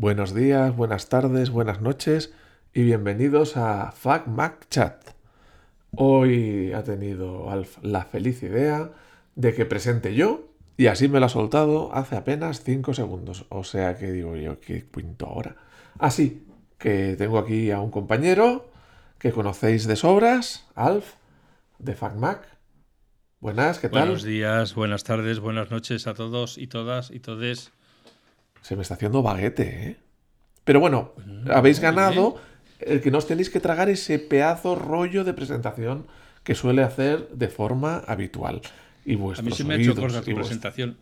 Buenos días, buenas tardes, buenas noches y bienvenidos a Fuck Mac Chat. Hoy ha tenido Alf la feliz idea de que presente yo y así me lo ha soltado hace apenas 5 segundos. O sea que digo yo, ¿qué cuento ahora? Así que tengo aquí a un compañero que conocéis de sobras, Alf, de Fuck Mac. Buenas, ¿qué tal? Buenos días, buenas tardes, buenas noches a todos y todas y todes. Se me está haciendo baguete, ¿eh? Pero bueno, habéis ganado el que no os tenéis que tragar ese pedazo rollo de presentación que suele hacer de forma habitual. Y A vuestros mí se me ha hecho corta tu presentación.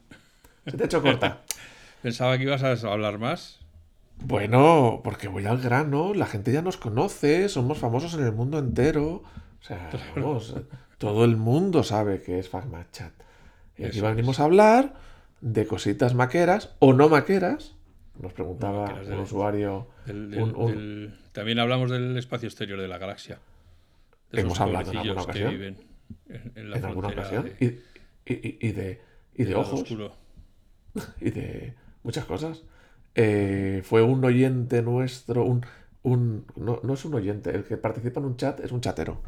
¿Se te ha hecho corta? Pensaba que ibas a hablar más. Bueno, porque voy al grano, la gente ya nos conoce, somos famosos en el mundo entero. O sea, vamos, todo el mundo sabe que es Fagma Chat. Y aquí Eso venimos a hablar de cositas maqueras o no maqueras. Nos preguntaba maqueras un del- usuario. Del- del- un- un- del- También hablamos del espacio exterior de la galaxia. De Hemos hablado en alguna que ocasión. viven en, en la en alguna ocasión. de- Y, y- y- y de, y de ojos. oscuro. y de muchas cosas. Eh, fue un oyente nuestro, un, un no, no es un oyente, el que participa en un chat es un chatero,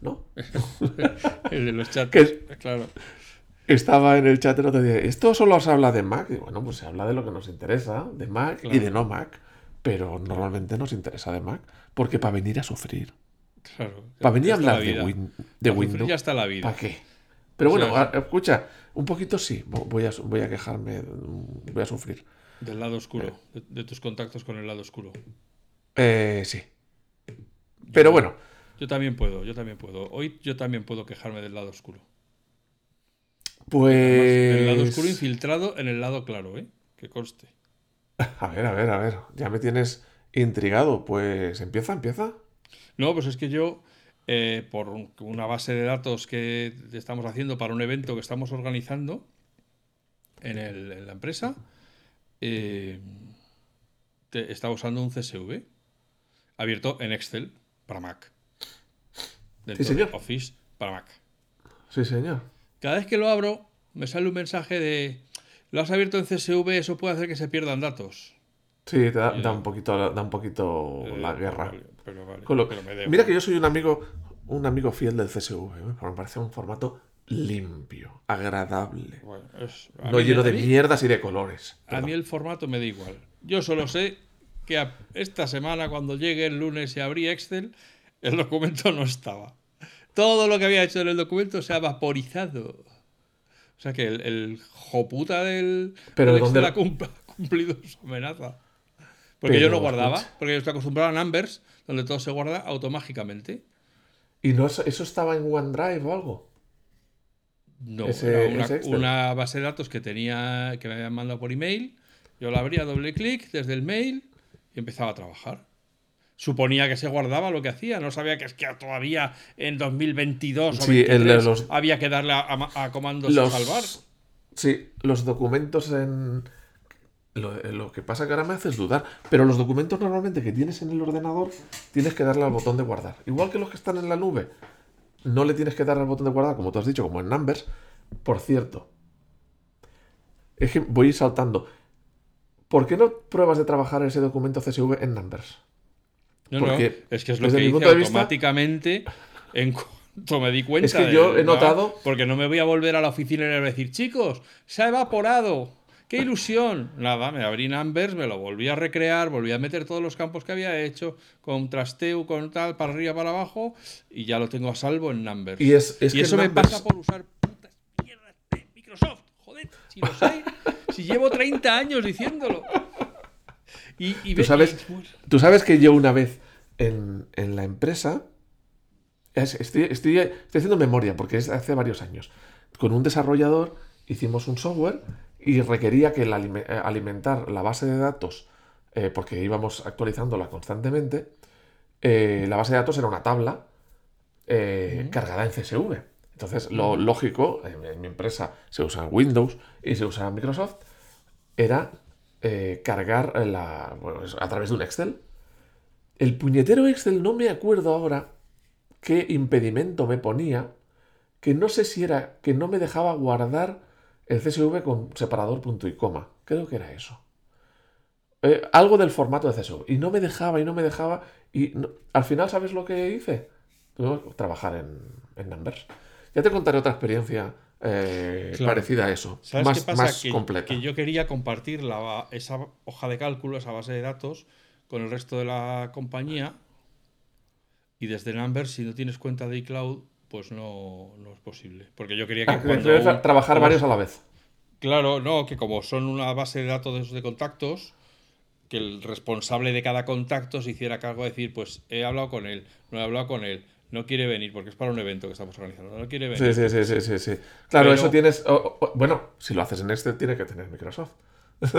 ¿no? El de los chats. Que es- Claro. Estaba en el chat el otro día, esto solo os habla de Mac, y bueno, pues se habla de lo que nos interesa, de Mac y de no Mac, pero normalmente nos interesa de Mac, porque para venir a sufrir, claro. para venir a hablar la de. Win- Windows, Ya está la vida. ¿para qué? Pero O bueno, sea, escucha, un poquito sí, vo- voy a, voy a quejarme, voy a sufrir. Del lado oscuro. De, de tus contactos con el lado oscuro. Eh, sí. Pero bueno, Yo también puedo, yo también puedo. Hoy yo también puedo quejarme del lado oscuro. Pues... El lado oscuro infiltrado en el lado claro, ¿eh? Que conste. A ver, a ver, a ver. Ya me tienes intrigado. Pues empieza, empieza. No, pues es que yo, eh, por un- una base de datos que estamos haciendo para un evento que estamos organizando en, el- en la empresa, eh, te- estaba usando un CSV abierto en Excel para Mac. Dentro Sí, señor. de Office para Mac. Sí, señor. Cada vez que lo abro, me sale un mensaje de lo has abierto en CSV, eso puede hacer que se pierdan datos. Sí, te da, da un poquito, da un poquito Eh, la guerra. Vale, pero vale, Con lo- pero me Mira que yo soy un amigo, un amigo fiel del CSV. ¿eh? Me parece un formato limpio, agradable. Bueno, es- a No mí- lleno de mí- mierdas y de colores. A mí el formato me da igual. Yo solo sé que a- esta semana, cuando llegue el lunes y abrí Excel, el documento no estaba. Todo lo que había hecho en el documento se ha vaporizado. O sea que el, el joputa del, Pero del ¿dónde ha cum- ha cumplido su amenaza. Porque Pero, yo no guardaba, porque yo estoy acostumbrado a Numbers, donde todo se guarda automáticamente. ¿Y no, eso eso estaba en OneDrive o algo? No, Ese- era una, una base de datos que tenía, que me habían mandado por email. Yo la abría doble clic desde el mail y empezaba a trabajar. Suponía que se guardaba lo que hacía, no sabía que es que todavía en 2022 o Sí, el de 23 los- había que darle a, a- a comandos Los- a salvar. Sí, los documentos en... Lo, lo que pasa que ahora me haces dudar, pero los documentos normalmente que tienes en el ordenador tienes que darle al botón de guardar. Igual que los que están en la nube, no le tienes que dar al botón de guardar, como tú has dicho, como en Numbers. Por cierto, es que voy a ir saltando. ¿Por qué no pruebas de trabajar ese documento CSV en Numbers? No, no, es que es lo desde que hice de vista- automáticamente en cuanto me di cuenta. Es que yo he no, notado- Porque no me voy a volver a la oficina y decir, chicos, se ha evaporado. ¡Qué ilusión! Nada, me abrí Numbers, me lo volví a recrear, volví a meter todos los campos que había hecho, con trasteo, con tal, para arriba, para abajo, y ya lo tengo a salvo en Numbers. Y es- es que eso me pasa por usar putas mierdas de Microsoft. Joder, si lo sé, si llevo 30 años diciéndolo. Y, y Tú sabes, tú sabes que yo una vez en, en la empresa, es- estoy, estoy, estoy haciendo memoria porque es hace varios años, con un desarrollador hicimos un software y requería que el alime- eh, alimentar la base de datos, eh, porque íbamos actualizándola constantemente, eh, la base de datos era una tabla eh, cargada en CSV. Entonces, lo lógico, en, en mi empresa se usa Windows y se usa Microsoft, era eh, cargar a través de un Excel. El puñetero Excel, no me acuerdo ahora qué impedimento me ponía, que no sé si era que no me dejaba guardar el CSV con separador punto y coma. Creo que era eso. eh, algo del formato de CSV. Y no me dejaba y no me dejaba. Y al final, ¿sabes lo que hice? Trabajar en, en Numbers. Ya te contaré otra experiencia eh, Claro. parecida a eso. ¿Sabes más qué pasa? más que, completa. que yo quería compartir la- esa hoja de cálculo, esa base de datos, con el resto de la compañía. Y desde Numbers, si no tienes cuenta de iCloud, pues no, no es posible. Porque yo quería que Ah, cuando un- trabajar como- varios a la vez. Claro, no, que como son una base de datos de contactos, que el responsable de cada contacto se hiciera cargo de decir, pues he hablado con él, no he hablado con él, no quiere venir porque es para un evento que estamos organizando, no quiere venir. Sí, sí, sí, sí, sí. Claro, Pero- eso tienes. bueno, si lo haces en este, tiene que tener Microsoft.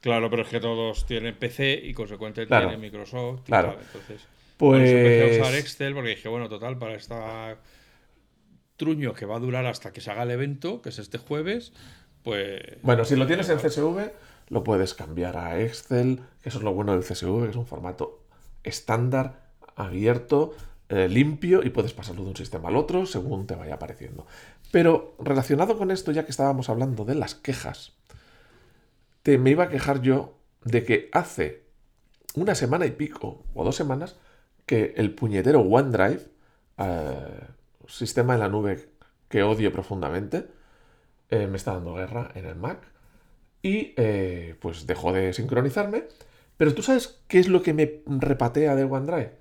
Claro, pero es que todos tienen PC y consecuentemente Claro. tienen Microsoft. y Claro. tal, Entonces, por eso empecé a usar Pues. Excel porque dije, bueno, total, para esta truño que va a durar hasta que se haga el evento, que es este jueves, pues... Bueno, si lo tienes en CSV, lo puedes cambiar a Excel, que eso es lo bueno del CSV, que es un formato estándar, abierto, eh, limpio, y puedes pasarlo de un sistema al otro según te vaya apareciendo. Pero relacionado con esto, ya que estábamos hablando de las quejas, te me iba a quejar yo de que hace una semana y pico, o dos semanas, que el puñetero OneDrive, eh, sistema en la nube que odio profundamente, eh, me está dando guerra en el Mac y pues dejó de sincronizarme. Pero tú sabes qué es lo que me repatea de OneDrive?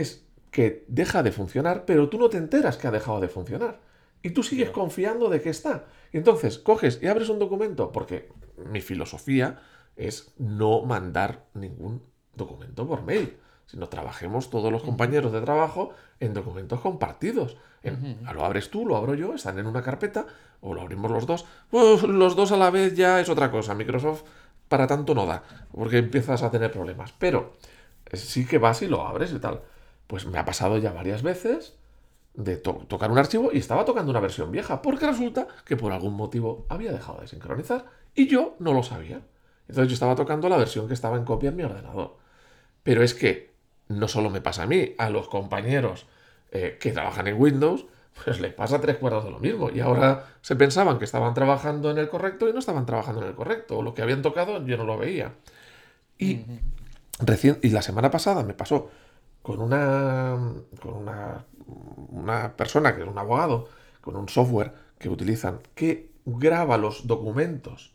Es que deja de funcionar, pero tú no te enteras que ha dejado de funcionar. Y tú sigues confiando de que está. Y entonces coges y abres un documento, porque mi filosofía es no mandar ningún documento por mail, sino trabajemos todos los compañeros de trabajo en documentos compartidos. En- Lo abres tú, lo abro yo, están en una carpeta, o lo abrimos los dos. Pues los dos a la vez ya es otra cosa. Microsoft para tanto no da, porque empiezas a tener problemas. Pero eh, sí que vas y lo abres y tal. Pues me ha pasado ya varias veces de to- tocar un archivo y estaba tocando una versión vieja, porque resulta que por algún motivo había dejado de sincronizar y yo no lo sabía. Entonces yo estaba tocando la versión que estaba en copia en mi ordenador. Pero es que no solo me pasa a mí, a los compañeros eh, que trabajan en Windows, pues les pasa tres cuartos de lo mismo. Y ahora se pensaban que estaban trabajando en el correcto y no estaban trabajando en el correcto. Lo que habían tocado yo no lo veía. Y, recién, y la semana pasada me pasó con una, con una, una persona que es un abogado, con un software que utilizan que graba los documentos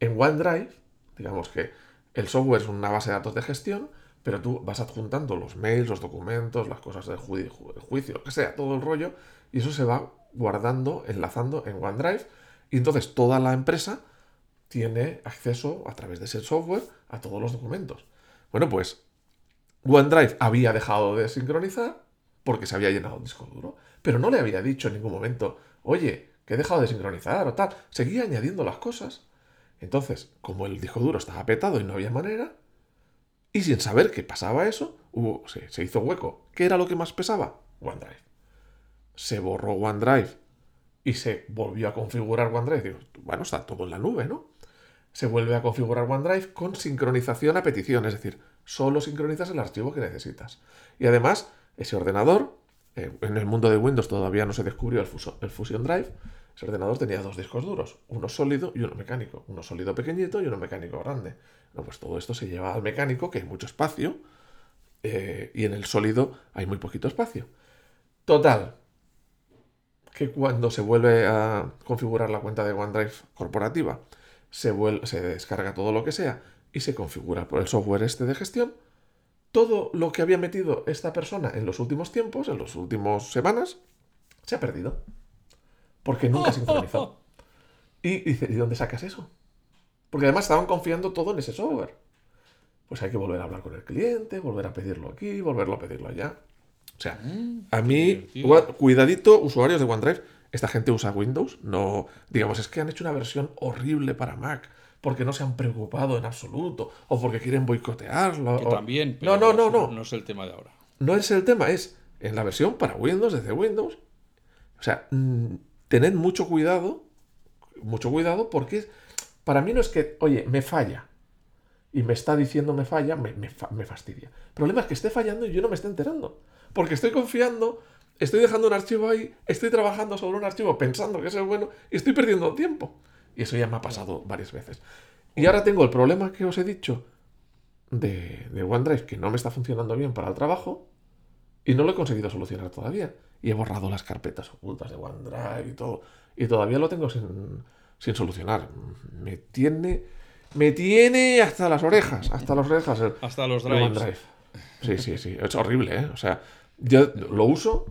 en OneDrive. Digamos que el software es una base de datos de gestión, pero tú vas adjuntando los mails, los documentos, las cosas el juicio, lo que sea, todo el rollo, y eso se va guardando, enlazando en OneDrive, y entonces toda la empresa tiene acceso a través de ese software a todos los documentos. Bueno, pues OneDrive había dejado de sincronizar porque se había llenado el disco duro, pero no le había dicho en ningún momento, oye, que he dejado de sincronizar o tal. Seguía añadiendo las cosas. Entonces, como el disco duro estaba petado y no había manera, y sin saber que pasaba eso, se hizo hueco. ¿Qué era lo que más pesaba? OneDrive. Se borró OneDrive y se volvió a configurar OneDrive. Digo, bueno, está todo en la nube, ¿no? Se vuelve a configurar OneDrive con sincronización a petición, es decir, solo sincronizas el archivo que necesitas. Y además, ese ordenador, eh, en el mundo de Windows todavía no se descubrió el, Fusion Drive, ese ordenador tenía dos discos duros, uno sólido y uno mecánico, uno sólido pequeñito y uno mecánico grande. Pues todo esto se lleva al mecánico, que hay mucho espacio, eh, y en el sólido hay muy poquito espacio. Total, que cuando se vuelve a configurar la cuenta de OneDrive corporativa, se, vuel- se descarga todo lo que sea y se configura por el software este de gestión, todo lo que había metido esta persona en los últimos tiempos, en las últimas semanas, se ha perdido. Porque nunca sincronizó. Y dice, ¿y dónde sacas eso? Porque además estaban confiando todo en ese software. Pues hay que volver a hablar con el cliente, volver a pedirlo aquí, volverlo a pedirlo allá. O sea, a mí, cuidadito, usuarios de OneDrive, esta gente usa Windows, no, digamos, es que han hecho una versión horrible para Mac, porque no se han preocupado en absoluto, o porque quieren boicotearlo. Que o- también, No, pero no, no, no. No es el tema de ahora. No es el tema, es en la versión para Windows, desde Windows. O sea, mm, tened mucho cuidado, mucho cuidado, porque para mí no es que, oye, me falla. Y me está diciendo me falla, me, me fa- me fastidia. El problema es que esté fallando y yo no me esté enterando. Porque estoy confiando, estoy dejando un archivo ahí, estoy trabajando sobre un archivo pensando que es bueno y estoy perdiendo tiempo. Y eso ya me ha pasado varias veces. Y ahora tengo el problema que os he dicho de, de OneDrive que no me está funcionando bien para el trabajo y no lo he conseguido solucionar todavía. Y he borrado las carpetas ocultas de OneDrive y todo. Y todavía lo tengo sin, sin solucionar. Me tiene, me tiene hasta las orejas, hasta las orejas. el- Hasta los drives. OneDrive. Sí, sí, sí. Es horrible, ¿eh? O sea, yo lo uso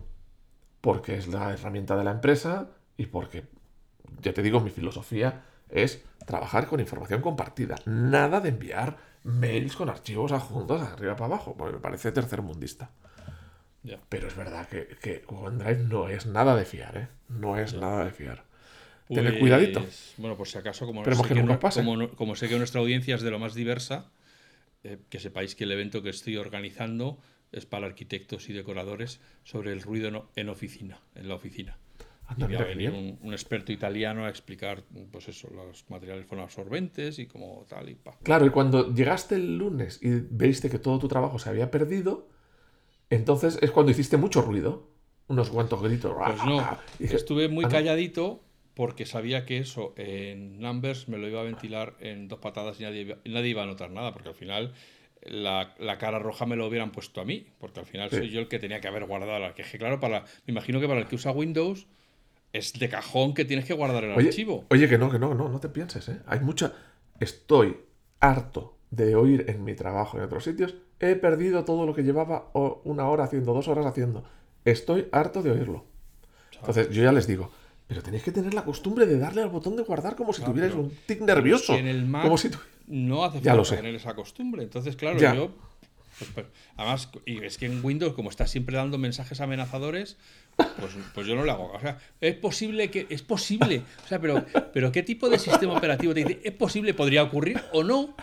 porque es la herramienta de la empresa y porque, ya te digo, mi filosofía es trabajar con información compartida. Nada de enviar mails con archivos adjuntos arriba para abajo, porque me parece tercermundista. Ya. Pero es verdad que, que OneDrive no es nada de fiar, ¿eh? No es nada de fiar. Pues, cuidadito. Bueno, por si acaso, como, Esperemos sé que no no- como no- como sé que nuestra audiencia es de lo más diversa, eh, que sepáis que el evento que estoy organizando es para arquitectos y decoradores sobre el ruido no- en oficina, en la oficina. Anda, y va mira a qué venir bien. un, un experto italiano a explicar, pues eso, los materiales fonoabsorbentes y como tal y pa. Claro, y cuando llegaste el lunes y veiste que todo tu trabajo se había perdido, entonces es cuando hiciste mucho ruido. Unos cuantos gritos. Pues no, Y dije, estuve muy ah, calladito porque sabía que eso en Numbers me lo iba a ventilar en dos patadas y nadie, iba- y nadie iba a notar nada, porque al final la, la cara roja me lo hubieran puesto a mí, porque al final Sí. soy yo el que tenía que haber guardado la queje. Claro, para, me imagino que para el que usa Windows es de cajón que tienes que guardar el Oye, archivo. oye, que no, que no, no, no te pienses, ¿eh? Hay mucha. Estoy harto de oír en mi trabajo en otros sitios. He perdido todo lo que llevaba una hora haciendo, dos horas haciendo. Estoy harto de oírlo. Entonces, yo ya les digo, pero tenéis que tener la costumbre de darle al botón de guardar como si Claro, tuvierais un tic nervioso. En el Mac Como si tu- no hace Ya lo falta sé. tener esa costumbre. Entonces, claro, Ya. yo. Pues, pues, además, y es que en Windows, como está siempre dando mensajes amenazadores, pues, pues yo no lo hago. O sea, es posible que. Es posible. O sea, pero, pero ¿qué tipo de sistema operativo te dice? ¿Es posible? ¿Podría ocurrir o no?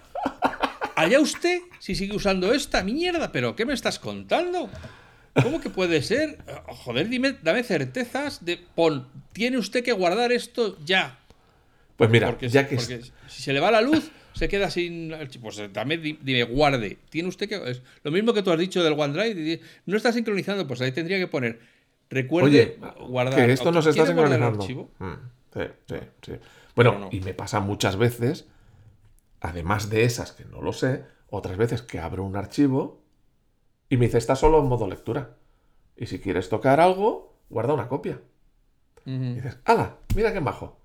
Allá usted si sigue usando esta mierda, pero ¿qué me estás contando? ¿Cómo que puede ser? Joder, dime, dame certezas de pon, tiene usted que guardar esto ya. Pues mira, Porque, ya que porque si se le va la luz, se queda sin. Pues eh, también di- dime, guarde. Tiene usted que. Es lo mismo que tú has dicho del OneDrive. No está sincronizando, pues ahí tendría que poner. Recuerde Oye, guardar. que esto no se está ¿Quiere guardar el sincronizando. Mm, sí, sí, sí. Bueno, no. y me pasa muchas veces, además de esas que no lo sé, otras veces que abro un archivo y me dice, está solo en modo lectura. Y si quieres tocar algo, guarda una copia. Y dices, ¡hala! Mira qué majo.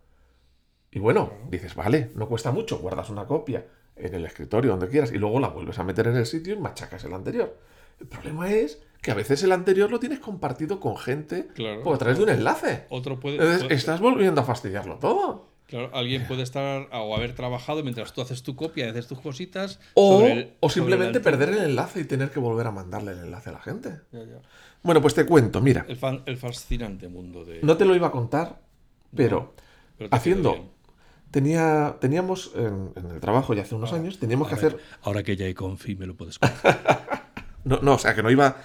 Y bueno, dices, vale, no cuesta mucho, guardas una copia en el escritorio, donde quieras, y luego la vuelves a meter en el sitio y machacas el anterior. El problema es que a veces el anterior lo tienes compartido con gente Claro. por a través de un enlace. Otro puede. Entonces, puede- estás volviendo a fastidiarlo todo. claro, alguien puede estar o haber trabajado mientras tú haces tu copia y haces tus cositas. O, el- o simplemente perder el enlace y tener que volver a mandarle el enlace a la gente. Ya, ya. Bueno, pues te cuento, mira, El, fan- el fascinante mundo de. no te lo iba a contar, pero haciendo. Tenía, teníamos en, en el trabajo ya hace unos años, teníamos que hacer Ahora que ya hay confi, me lo puedes contar. No, no, o sea, que no iba.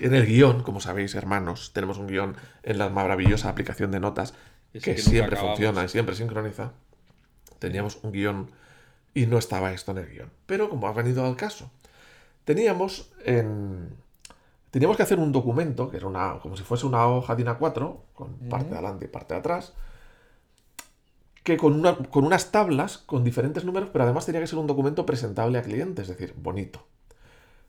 En el guion, como sabéis, hermanos, tenemos un guion en la maravillosa aplicación de notas que, siempre acabamos. funciona y siempre sincroniza. Teníamos un guion y no estaba esto en el guion. Pero como ha venido al caso, teníamos en. Teníamos que hacer un documento, que era una, como si fuese una hoja de A4, con parte de adelante y parte de atrás, que con, una- con unas tablas con diferentes números, pero además tenía que ser un documento presentable a cliente, es decir, bonito.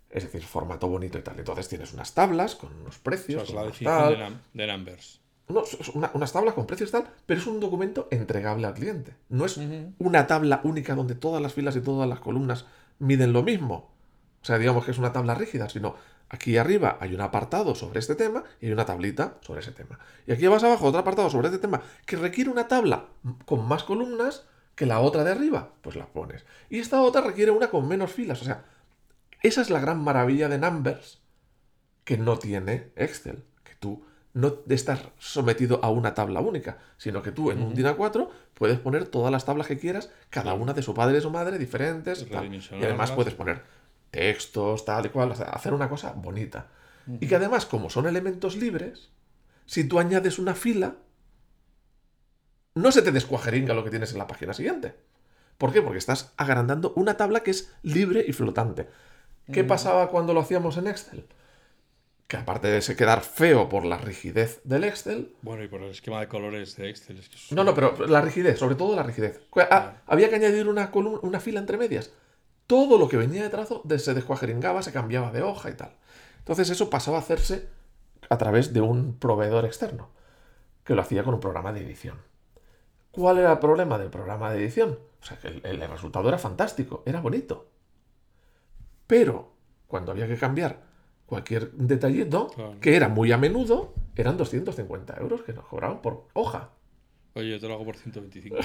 Es decir, formato bonito y tal. Entonces tienes unas tablas con unos Eso precios, es con la unos definición tal. de, num- de numbers. No, es una- unas tablas con precios y tal, pero es un documento entregable al cliente. No es una tabla única donde todas las filas y todas las columnas miden lo mismo. O sea, digamos que es una tabla rígida, sino aquí arriba hay un apartado sobre este tema y hay una tablita sobre ese tema. Y aquí más abajo otro apartado sobre este tema que requiere una tabla con más columnas que la otra de arriba, pues la pones. Y esta otra requiere una con menos filas. O sea, esa es la gran maravilla de Numbers que no tiene Excel. Que tú no estás sometido a una tabla única, sino que tú en un DIN A4 puedes poner todas las tablas que quieras, cada una de su padre su madre, diferentes. tal. Y además puedes poner textos, tal y cual, o sea, hacer una cosa bonita. Y que además, como son elementos libres, si tú añades una fila, no se te descuajeringa lo que tienes en la página siguiente. ¿Por qué? Porque estás agrandando una tabla que es libre y flotante. ¿Qué pasaba cuando lo hacíamos en Excel? que aparte de se quedar feo por la rigidez del Excel, Bueno, y por el esquema de colores de Excel. Es que es- no, no, pero la rigidez, sobre todo la rigidez. Ah, había que añadir una, columna, una fila entre medias. Todo lo que venía de trazo se descuajeringaba, se cambiaba de hoja y tal. Entonces eso pasaba a hacerse a través de un proveedor externo, que lo hacía con un programa de edición. ¿Cuál era el problema del programa de edición? O sea, que el, el resultado era fantástico, era bonito. Pero cuando había que cambiar cualquier detallito, Claro. que era muy a menudo, eran 250 euros que nos cobraban por hoja. Oye, yo te lo hago por 125.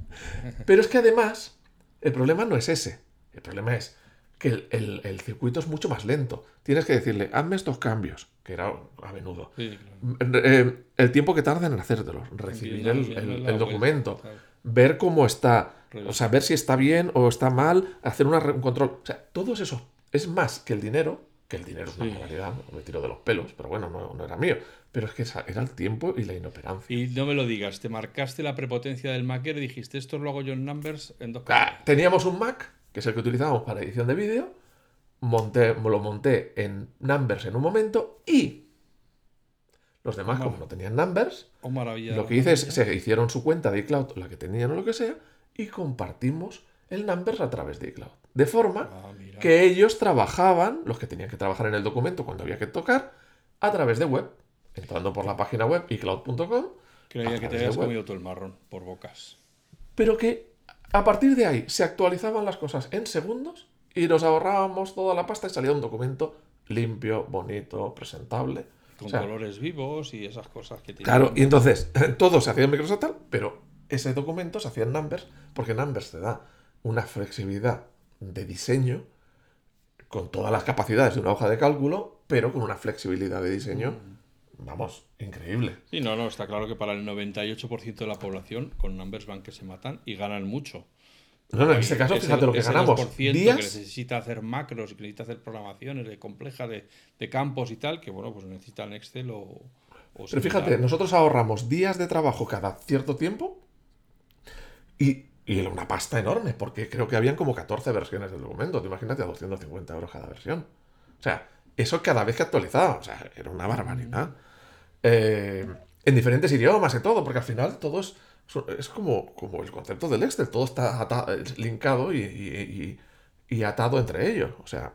Pero es que además, el problema no es ese. El problema es que el, el- el circuito es mucho más lento. Tienes que decirle, hazme estos cambios, que era a menudo. Sí, claro. Eh, el tiempo que tardan en hacértelos, recibir el, el- vuelta, documento, claro. ver cómo está, o sea, ver si está bien o está mal, hacer una un control. O sea, todo eso es más que el dinero, que el dinero es una Sí. barbaridad, me tiro de los pelos, pero bueno, no, no era mío. Pero es que era el tiempo y la inoperancia. Y no me lo digas, te marcaste la prepotencia del Maker y dijiste, esto lo hago yo en Numbers en dos Ah, teníamos un Mac, que es el que utilizábamos para edición de vídeo, monté, lo monté en Numbers en un momento y los demás, como no tenían Numbers, Oh, lo que hice es se hicieron su cuenta de iCloud, la que tenían o lo que sea, y compartimos el Numbers a través de iCloud. De forma Ah, que ellos trabajaban, los que tenían que trabajar en el documento cuando había que tocar, a través de web, entrando por la página web iCloud.com, Creía que te habías comido todo el marrón por bocas. pero que a partir de ahí se actualizaban las cosas en segundos y nos ahorrábamos toda la pasta y salía un documento limpio, bonito, presentable. Con O sea, colores vivos y esas cosas que tiene. Claro, y entonces todo se hacía en Microsoft pero ese documento se hacía en Numbers porque Numbers te da una flexibilidad de diseño con todas las capacidades de una hoja de cálculo, pero con una flexibilidad de diseño, vamos, increíble. Sí, no, no, está claro que para el 98% de la población con Numbers van que se matan y ganan mucho. No, no, en este caso, Ese- fíjate lo que ese ganamos. 2% que Días, necesita hacer macros y que necesita hacer programaciones de complejas de, de campos y tal, que bueno, pues necesitan Excel o. o Pero similar. fíjate, nosotros ahorramos días de trabajo cada cierto tiempo y, y era una pasta enorme, porque creo que habían como 14 versiones del documento. Te imagínate a 250 euros cada versión. O sea, eso cada vez que actualizaba. O sea, era una barbaridad. Eh, en diferentes idiomas y todo, porque al final todo es, es como, como el concepto del Excel. Todo está es linkado y, y- y- y atado entre ellos. O sea,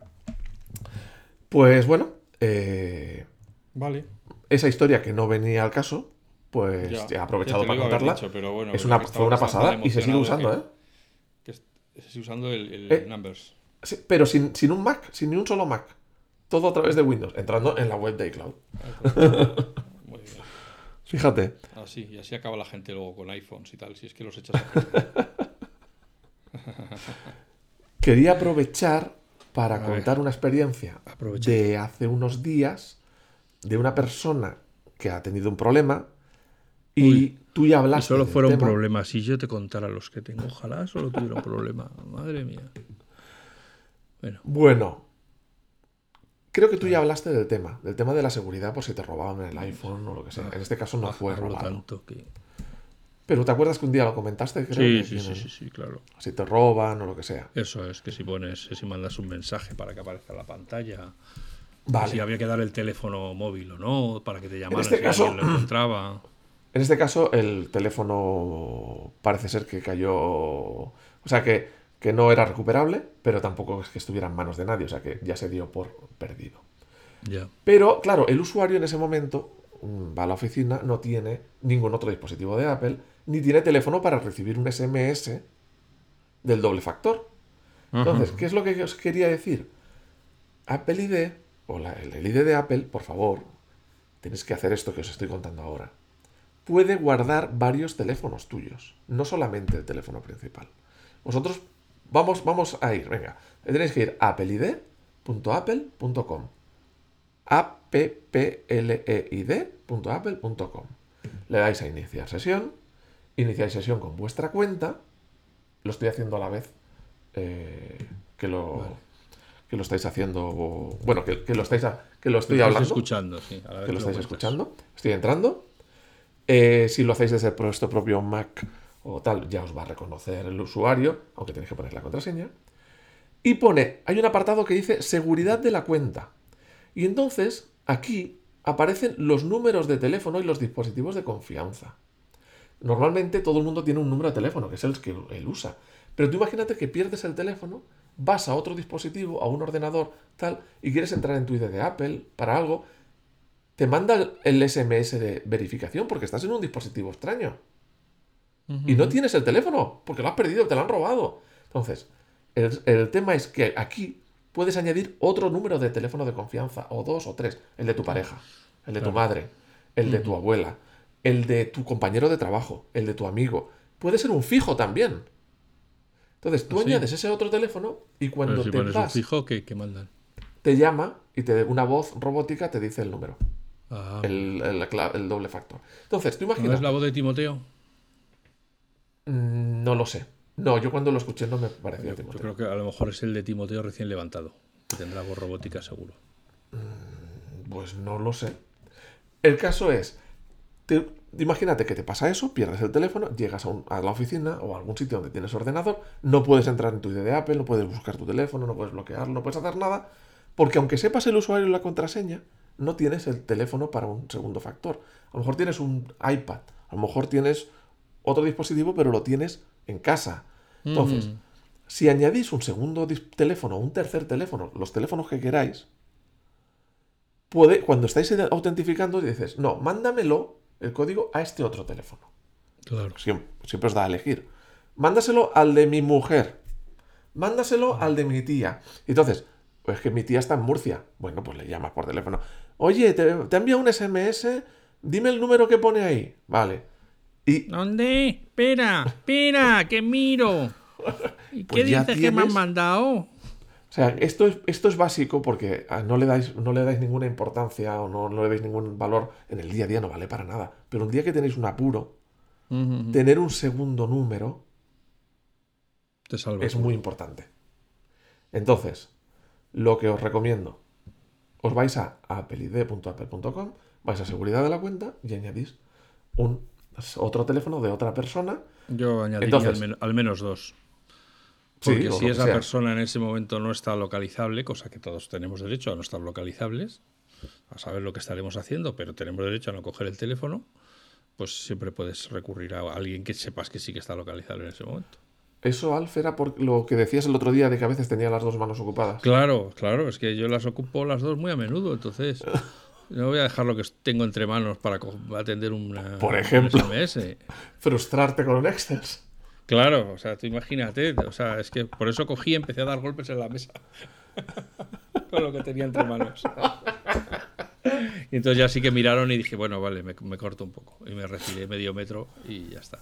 pues bueno, eh, Vale. esa historia que no venía al caso, pues ya, he aprovechado para contarla. dicho, pero bueno, es una, fue una pasada y se sigue usando, ¿eh? que- que se sigue usando el, el Eh. Numbers. Sí, pero sin, sin un Mac, sin ni un solo Mac. Todo a través de Windows, entrando en la web de iCloud. Fíjate. Así, y así acaba la gente luego con iPhones y tal, si es que los echas a Quería aprovechar para contar una experiencia Aprovecha. de hace unos días de una persona que ha tenido un problema y Uy. tú ya Y hablaste solo del fueron tema. problemas. Si yo te contara los que tengo, ojalá solo tuviera un problema. Madre mía. Bueno, Bueno, creo que tú ya hablaste del tema, del tema de la seguridad por si te robaban el iPhone o lo que sea. En este caso no fue hablo robado. tanto que. Pero ¿te acuerdas que un día lo comentaste? Creo Sí, que sí, sí, tienen- sí, sí, claro. Si te roban o lo que sea. Eso es que si pones, si mandas un mensaje para que aparezca en la pantalla, Vale. si había que dar el teléfono móvil o no, para que te llamaran este si caso- alguien lo encontraba. En este caso, el teléfono parece ser que cayó. O sea, que, que no era recuperable, pero tampoco es que estuviera en manos de nadie. O sea, que ya se dio por perdido. Pero, claro, el usuario en ese momento mm, va a la oficina, no tiene ningún otro dispositivo de Apple, ni tiene teléfono para recibir un SMS del doble factor. Entonces, ¿qué es lo que os quería decir? Apple ID, o la- el ID de Apple, por favor, tenéis que hacer esto que os estoy contando ahora. Puede guardar varios teléfonos tuyos, no solamente el teléfono principal. Vosotros, vamos, vamos a ir, venga, tenéis que ir a appleid.apple.com appleid.apple.com Le dais a iniciar sesión, iniciáis sesión con vuestra cuenta, lo estoy haciendo a la vez eh, que lo que lo estáis haciendo, bueno, que, que lo estáis a- que lo estoy Lo hablando, escuchando, sí. a la vez que lo estáis cuentas. escuchando, estoy entrando. Eh, si lo hacéis desde vuestro propio Mac o tal, ya os va a reconocer el usuario, aunque tenéis que poner la contraseña. Y pone, hay un apartado que dice seguridad de la cuenta. Y entonces aquí aparecen los números de teléfono y los dispositivos de confianza. Normalmente todo el mundo tiene un número de teléfono, que es el que él usa. Pero tú imagínate que pierdes el teléfono, vas a otro dispositivo, a un ordenador, tal, y quieres entrar en tu de Apple para algo, te manda el SMS de verificación porque estás en un dispositivo extraño. Y no tienes el teléfono porque lo has perdido, te lo han robado. Entonces, el, el tema es que aquí puedes añadir otro número de teléfono de confianza, o dos o tres, el de tu pareja, el de tu madre, el de tu abuela, el de tu compañero de trabajo, el de tu amigo. Puede ser un fijo también. Entonces tú ¿Ah, sí? añades ese otro teléfono y cuando si te vas, fijo, ¿qué, qué mandan? te llama y te una voz robótica te dice el número, Ah, el, el- doble factor. Entonces tú ¿No imaginas, es la voz de Timoteo? Mm, no lo sé. No, yo cuando lo escuché no me pareció Yo, Timoteo. creo que a lo mejor es el de Timoteo recién levantado. Que tendrá voz robótica seguro. Pues no lo sé. El caso es, te- imagínate que te pasa eso, pierdes el teléfono, llegas a, un- a la oficina o a algún sitio donde tienes ordenador, no puedes entrar en tu ID de Apple, no puedes buscar tu teléfono, no puedes bloquearlo, no puedes hacer nada, porque aunque sepas el usuario y la contraseña, no tienes el teléfono para un segundo factor. A lo mejor tienes un iPad, a lo mejor tienes otro dispositivo, pero lo tienes en casa. Entonces, Mm. si añadís un segundo teléfono, un tercer teléfono, los teléfonos que queráis, puede, cuando estáis autentificando, dices, no, mándamelo el código a este otro teléfono. Claro. Siempre, siempre os da a elegir. Mándaselo al de mi mujer. Mándaselo al de mi tía. Entonces, pues que mi tía está en Murcia. Bueno, pues le llamas por teléfono. Oye, te, te envía un SMS. Dime el número que pone ahí. Vale. Y ¿Dónde? Espera, espera, que miro. ¿Y Pues qué dices que me han mandado? O sea, esto es, esto es básico porque ah, no le, dais, no le dais ninguna importancia o no, no le dais ningún valor. En el día a día no vale para nada. Pero un día que tenéis un apuro, tener un segundo número Te salva. es muy importante. Entonces, lo que os recomiendo, os vais a apelid.apple.com, vais a seguridad de la cuenta y añadís un otro teléfono de otra persona. Yo añadiría Entonces- al, men- al menos dos. Sí, Porque o si esa sea. persona en ese momento no está localizable, cosa que todos tenemos derecho a no estar localizables, a saber lo que estaremos haciendo, pero tenemos derecho a no coger el teléfono, pues siempre puedes recurrir a alguien que sepas que sí que está localizable en ese momento. Eso, Alf, era por lo que decías el otro día de que a veces tenía las dos manos ocupadas. Claro, claro, es que yo las ocupo las dos muy a menudo, entonces no voy a dejar lo que tengo entre manos para atender una, Por un ejemplo. SMS. Frustrarte con un Excel. Claro, o sea, tú imagínate, o sea, es que por eso cogí y empecé a dar golpes en la mesa con lo que tenía entre manos. Y entonces ya sí que miraron y dije, bueno, vale, me, me corto un poco. Y me retiré medio metro y ya está.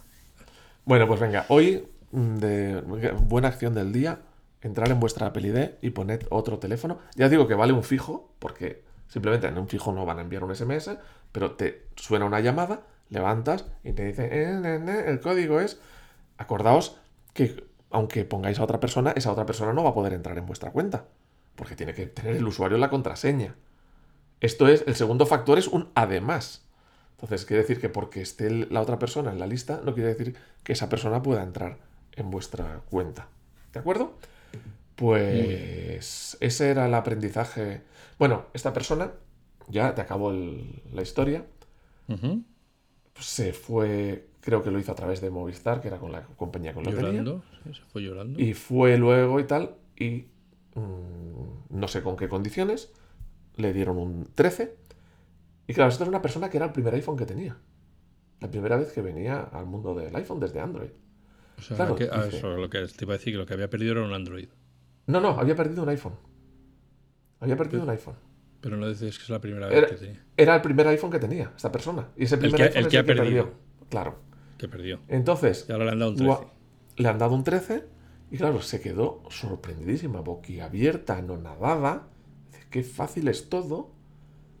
Bueno, pues venga, hoy, mm, de buena acción del día, entrar en vuestra ID y poned otro teléfono. Ya digo que vale un fijo, porque simplemente en un fijo no van a enviar un SMS, pero te suena una llamada, levantas y te dice, "Eh, ne, ne", el código es... Acordaos que aunque pongáis a otra persona, esa otra persona no va a poder entrar en vuestra cuenta, porque tiene que tener el usuario la contraseña. Esto es, el segundo factor es un además. Entonces, quiere decir que porque esté la otra persona en la lista, no quiere decir que esa persona pueda entrar en vuestra cuenta. ¿De acuerdo? Pues ese era el aprendizaje. Bueno, esta persona, ya te acabó el- la historia, se fue, creo que lo hizo a través de Movistar, que era con la compañía con la que tenía. Llorando, sí, se fue llorando. Y fue luego y tal, y mm, no sé con qué condiciones, le dieron un 13. Y claro, esto era una persona que era el primer iPhone que tenía. La primera vez que venía al mundo del iPhone desde Android. O sea, claro, que- ah, dice- eso, lo que te iba a decir, que lo que había perdido era un Android. No, no, había perdido un iPhone. Había perdido un iPhone. Pero no dices que es la primera vez Era, que, tenía, era el primer iPhone que tenía esta persona. Y ese primer que- iPhone el es que el ha perdido. perdió. Claro. que perdió. Entonces, Y ahora le han dado un Gua- 13. Le han dado un 13 y claro, se quedó sorprendidísima, boquiabierta, anonadada. Dice, qué fácil es todo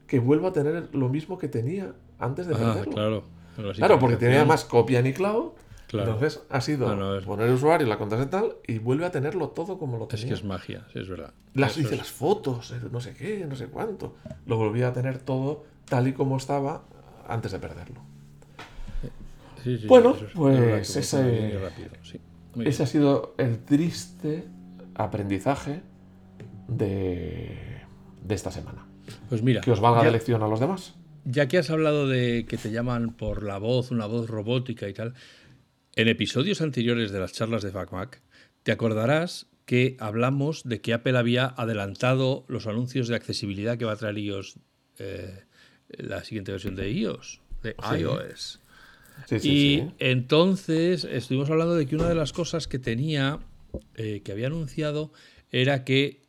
que vuelva a tener lo mismo que tenía antes de Ah, perderlo. claro. Pero Claro, porque tenía más copia ni cloud. Claro. Entonces ha sido no, es- poner el usuario, la contraseña y tal, y vuelve a tenerlo todo como lo Es tenía. que es magia, sí, es verdad. Las, Eso dice es- las fotos, el no sé qué, no sé cuánto. Lo volvía a tener todo tal y como estaba antes de perderlo. sí, sí, Bueno, es- es pues ese- rápido, sí. Ese ha sido el triste aprendizaje de, de esta semana. Pues mira. Que os valga ya- de lección a los demás. Ya que has hablado de que te llaman por la voz, una voz robótica y tal, en episodios anteriores de las charlas de FacMac, te acordarás que hablamos de que Apple había adelantado los anuncios de accesibilidad que va a traer iOS, eh, la siguiente versión de iOS, de iOS. Sí, sí, y sí. entonces estuvimos hablando de que una de las cosas que tenía, eh, que había anunciado, era que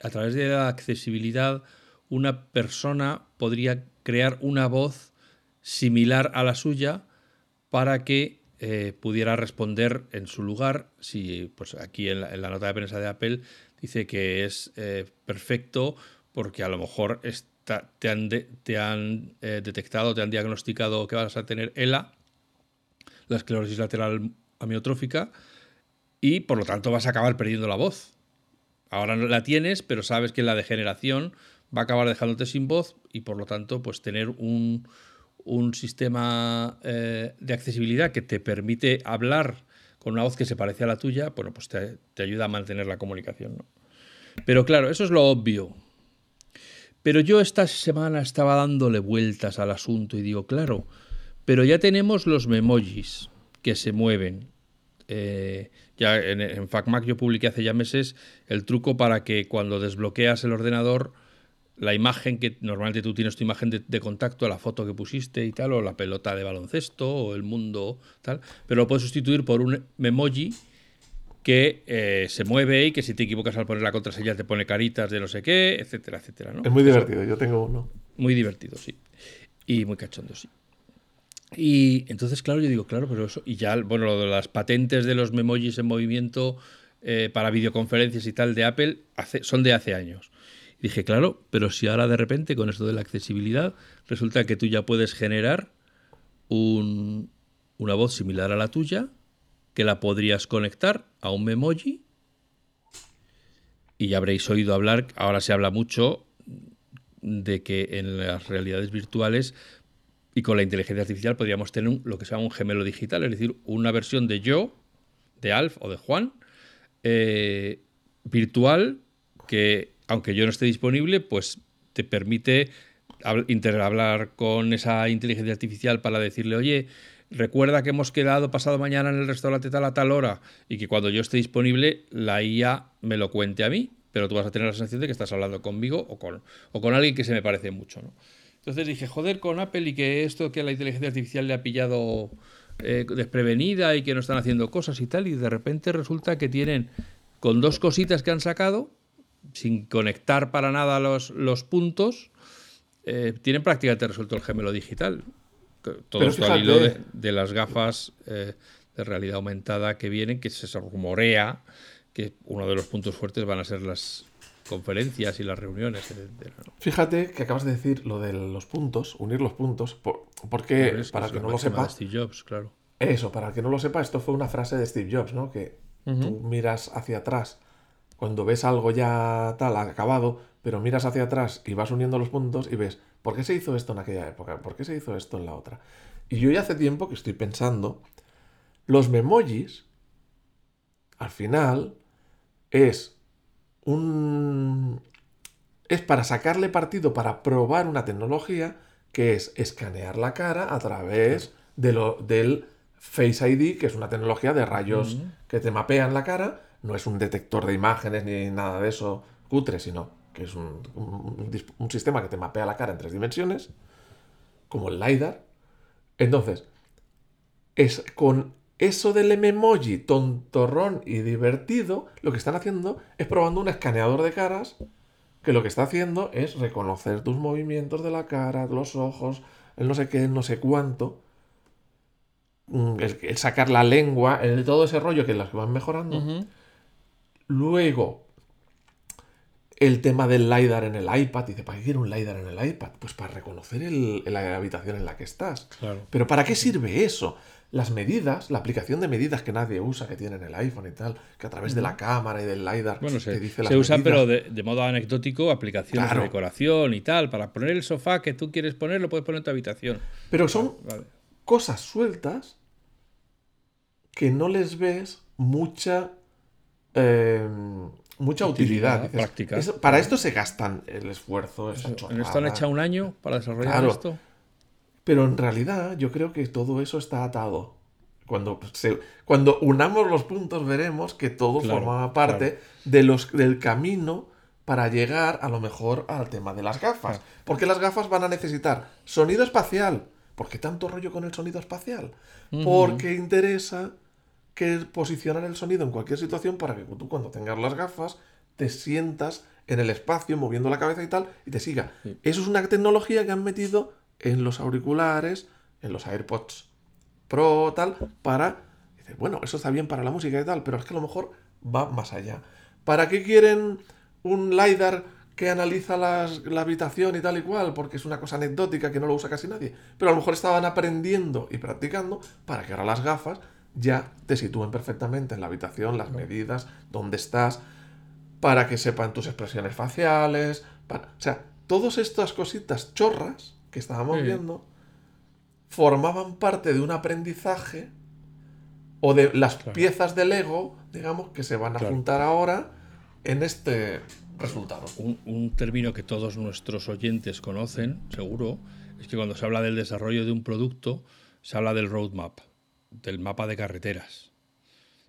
a través de la accesibilidad una persona podría crear una voz similar a la suya para que eh, pudiera responder en su lugar. Si, pues aquí en la, nota de prensa de Apple dice que es eh, perfecto porque a lo mejor está- te han, de- te han eh, detectado, te han diagnosticado que vas a tener ELA, la esclerosis lateral amiotrófica, y por lo tanto vas a acabar perdiendo la voz. Ahora no la tienes, pero sabes que la degeneración va a acabar dejándote sin voz y por lo tanto, pues tener un, un sistema eh, de accesibilidad que te permite hablar con una voz que se parece a la tuya, bueno, pues te, ayuda a mantener la comunicación. ¿no? Pero claro, eso es lo obvio. Pero yo esta semana estaba dándole vueltas al asunto y digo, claro, pero ya tenemos los memojis que se mueven. Eh, ya en, en FacMac yo publiqué hace ya meses el truco para que cuando desbloqueas el ordenador, la imagen que normalmente tú tienes tu imagen de, de contacto, la foto que pusiste y tal, o la pelota de baloncesto, o el mundo, tal, pero lo puedes sustituir por un memoji que eh, se mueve y que si te equivocas al poner la contraseña te pone caritas de no sé qué, etcétera, etcétera. ¿no? Es muy divertido, yo tengo uno. Muy divertido, sí. Y muy cachondo, sí. Y entonces, claro, yo digo, claro, pero eso. Y ya, bueno, lo de las patentes de los memojis en movimiento eh, para videoconferencias y tal de Apple hace- son de hace años. Dije, claro, pero si ahora de repente con esto de la accesibilidad resulta que tú ya puedes generar un- una voz similar a la tuya, que la podrías conectar a un memoji. Y ya habréis oído hablar, ahora se habla mucho de que en las realidades virtuales y con la inteligencia artificial podríamos tener lo que se llama un gemelo digital, es decir, una versión de yo, de Alf o de Juan, eh, virtual, que aunque yo no esté disponible, pues te permite hab- interhablar con esa inteligencia artificial para decirle, oye, recuerda que hemos quedado pasado mañana en el restaurante tal a tal hora y que cuando yo esté disponible la IA me lo cuente a mí, pero tú vas a tener la sensación de que estás hablando conmigo o con, o con alguien que se me parece mucho. ¿no? Entonces dije, joder, con Apple y que esto que la inteligencia artificial le ha pillado eh, desprevenida y que no están haciendo cosas y tal, y de repente resulta que tienen con dos cositas que han sacado, sin conectar para nada los, los puntos, eh, tienen prácticamente resuelto el gemelo digital. Todo Pero esto al hilo de, las gafas eh, de realidad aumentada que vienen, que se rumorea que uno de los puntos fuertes van a ser las conferencias y las reuniones. Fíjate que acabas de decir lo de los puntos, unir los puntos, por- porque Por eso, para es que no lo sepa, Steve Jobs, claro. eso, para que no lo sepa, esto fue una frase de Steve Jobs, ¿no? Que tú miras hacia atrás cuando ves algo ya tal, acabado, pero miras hacia atrás y vas uniendo los puntos y ves, ¿por qué se hizo esto en aquella época? ¿Por qué se hizo esto en la otra? Y yo ya hace tiempo que estoy pensando, los memojis, al final, es un... es para sacarle partido, para probar una tecnología que es escanear la cara a través de lo, del Face ID, que es una tecnología de rayos que te mapean la cara, no es un detector de imágenes ni nada de eso cutre, sino que es un, sistema que te mapea la cara en tres dimensiones, como el LiDAR. Entonces, es con eso del emoji tontorrón y divertido, lo que están haciendo es probando un escaneador de caras que lo que está haciendo es reconocer tus movimientos de la cara, los ojos, el no sé qué, el no sé cuánto, mm, el, sacar la lengua, todo ese rollo que las van mejorando. Luego, el tema del LiDAR en el iPad. Dice, ¿para qué quiero un LiDAR en el iPad? Pues para reconocer el- la habitación en la que estás. Claro. Pero ¿para qué sirve eso? Las medidas, la aplicación de medidas que nadie usa, que tiene en el iPhone y tal, que a través de la cámara y del LiDAR Bueno, te se, dice las se usa, medidas. pero de, de modo anecdótico, aplicaciones Claro. de decoración y tal. Para poner el sofá que tú quieres poner, lo puedes poner en tu habitación. Pero son Vale. cosas sueltas que no les ves mucha eh, mucha utilidad. Práctica. eso- para esto se gastan el esfuerzo, esa En esto han echado un año para desarrollar Claro. esto. Pero en realidad yo creo que todo eso está atado. Cuando, se- cuando unamos los puntos veremos que todo Claro, formaba parte de los, del camino para llegar a lo mejor al tema de las gafas. Porque las gafas van a necesitar sonido espacial. ¿Por qué tanto rollo con el sonido espacial? Porque interesa que posicionar el sonido en cualquier situación para que tú cuando tengas las gafas te sientas en el espacio moviendo la cabeza y tal y te siga. Eso es una tecnología que han metido en los auriculares, en los AirPods Pro, tal, para... dices, bueno, eso está bien para la música y tal, pero es que a lo mejor va más allá. ¿Para qué quieren un LiDAR que analiza las- la habitación y tal y cual? Porque es una cosa anecdótica que no lo usa casi nadie. Pero a lo mejor estaban aprendiendo y practicando para que ahora las gafas ya te sitúen perfectamente en la habitación, las medidas, dónde estás, para que sepan tus expresiones faciales. Para... O sea, todas estas cositas chorras que estábamos Sí. viendo formaban parte de un aprendizaje o de las piezas del Lego, digamos, que se van a Claro. juntar ahora en este resultado. Un, un término que todos nuestros oyentes conocen, seguro, es que cuando se habla del desarrollo de un producto, se habla del roadmap, del mapa de carreteras.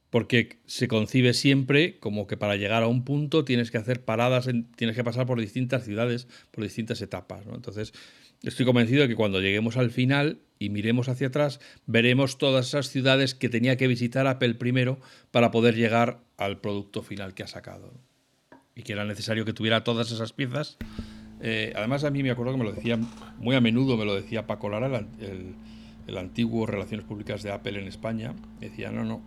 Porque se concibe siempre como que para llegar a un punto tienes que hacer paradas, en- tienes que pasar por distintas ciudades, por distintas etapas. ¿no? Entonces, estoy convencido de que cuando lleguemos al final y miremos hacia atrás, veremos todas esas ciudades que tenía que visitar Apple primero para poder llegar al producto final que ha sacado. y que era necesario que tuviera todas esas piezas. Eh, además, a mí me acuerdo que me lo decía muy a menudo, me lo decía Paco Lara, el, el- antiguo Relaciones Públicas de Apple en España. Decía, no, no,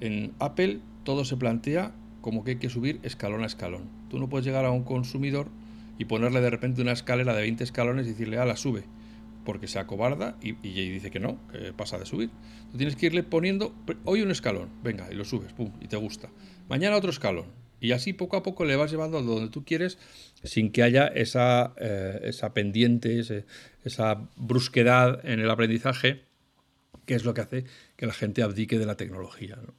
en Apple todo se plantea como que hay que subir escalón a escalón. Tú no puedes llegar a un consumidor y ponerle de repente una escalera de 20 escalones y decirle, ah, la sube, porque se acobarda y, y dice que no, que pasa de subir. Tú tienes que irle poniendo, hoy un escalón, venga, y lo subes, pum, y te gusta. Mañana otro escalón. Y así poco a poco le vas llevando a donde tú quieres sin que haya esa, eh, esa pendiente, esa brusquedad en el aprendizaje, que es lo que hace que la gente abdique de la tecnología. ¿no?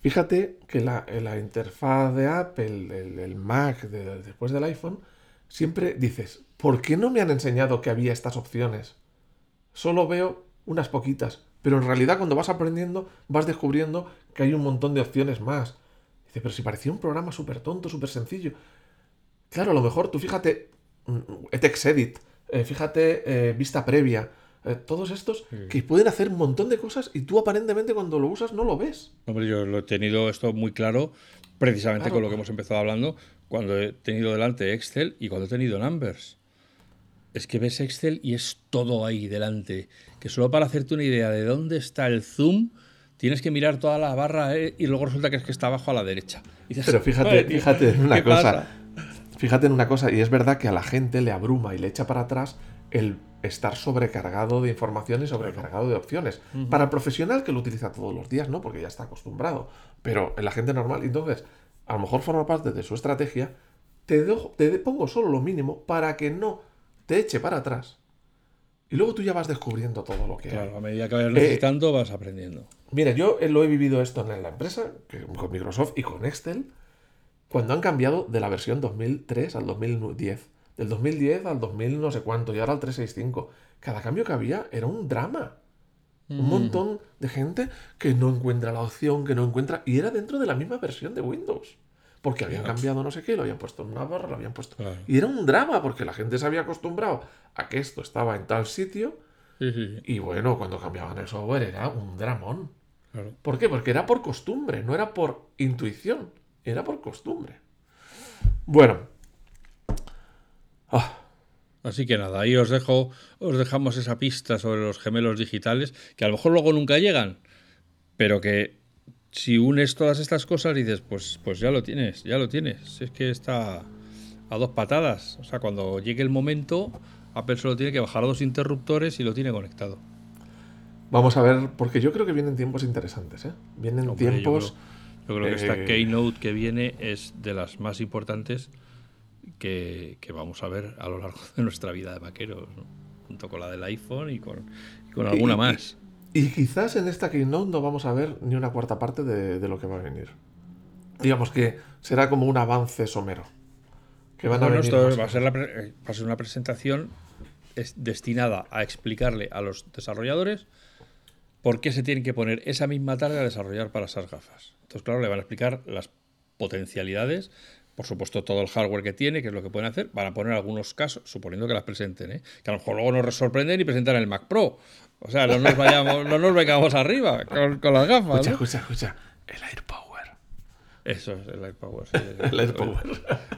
Fíjate que la, la interfaz de Apple, el, Mac, de- después del iPhone, siempre dices, ¿por qué no me han enseñado que había estas opciones? Solo veo unas poquitas, pero en realidad cuando vas aprendiendo vas descubriendo que hay un montón de opciones más. Dice, pero si parecía un programa súper tonto, súper sencillo. Claro, a lo mejor tú fíjate, mm, TextEdit, eh, fíjate eh, vista previa, eh, todos estos que pueden hacer un montón de cosas y tú aparentemente cuando lo usas no lo ves. Hombre, yo lo he tenido esto muy claro precisamente Claro. con lo que hemos empezado hablando cuando he tenido delante Excel y cuando he tenido Numbers. Es que ves Excel y es todo ahí delante. Que solo para hacerte una idea de dónde está el zoom, tienes que mirar toda la barra eh, y luego resulta que es que está abajo a la derecha. Y dices, Pero fíjate, "Joder, tío, fíjate en una ¿qué cosa. pasa?". Fíjate en una cosa, y es verdad que a la gente le abruma y le echa para atrás el estar sobrecargado de información y sobrecargado de opciones. Para el profesional que lo utiliza todos los días, ¿no? Porque ya está acostumbrado. Pero en la gente normal, entonces, a lo mejor forma parte de su estrategia, te, dejo- te pongo solo lo mínimo para que no te eche para atrás. Y luego tú ya vas descubriendo todo lo que hay. Claro, a medida que vayas Eh, necesitando vas aprendiendo. Mira, yo eh, lo he vivido esto en la empresa, con Microsoft y con Excel, cuando han cambiado de la versión 2003 al 2010. Del 2010 al 2000 no sé cuánto, y ahora al 365. Cada cambio que había era un drama. Un montón de gente que no encuentra la opción, que no encuentra... Y era dentro de la misma versión de Windows. Porque habían cambiado no sé qué, lo habían puesto en una barra, lo habían puesto... Claro. Y era un drama, porque la gente se había acostumbrado a que esto estaba en tal sitio. Sí, sí, sí, Y bueno, cuando cambiaban el software era un dramón. claro. ¿Por qué? Porque era por costumbre, no era por intuición, era por costumbre. Bueno. Ah, Así que nada, ahí os dejo, os dejamos esa pista sobre los gemelos digitales, que a lo mejor luego nunca llegan, pero que si unes todas estas cosas dices, pues, pues ya lo tienes, ya lo tienes. Es que está a dos patadas. O sea, cuando llegue el momento, Apple solo tiene que bajar dos interruptores y lo tiene conectado. vamos a ver, porque yo creo que vienen tiempos interesantes, ¿eh? Vienen Hombre, yo tiempos... creo- Yo creo, que esta eh, Keynote que viene es de las más importantes que, que vamos a ver a lo largo de nuestra vida de vaqueros. ¿no? junto con la del iPhone y con, y con alguna Y- y- más. Y quizás en esta Keynote no vamos a ver ni una cuarta parte de, de lo que va a venir. Digamos que será como un avance somero. Que van a Bueno, venir esto va a, ser la eh, va a ser una presentación es- destinada a explicarle a los desarrolladores por qué se tienen que poner esa misma tarde a desarrollar para esas gafas. Entonces, claro, le van a explicar las potencialidades, por supuesto, todo el hardware que tiene, qué es lo que pueden hacer. Van a poner algunos casos, suponiendo que las presenten, ¿eh? que a lo mejor luego nos sorprenden y presentan el Mac Pro. O sea, no nos, vayamos, no nos vengamos arriba con, con las gafas. Escucha, ¿no? escucha, escucha. El AirPower. Eso es el AirPower. sí. El AirPower.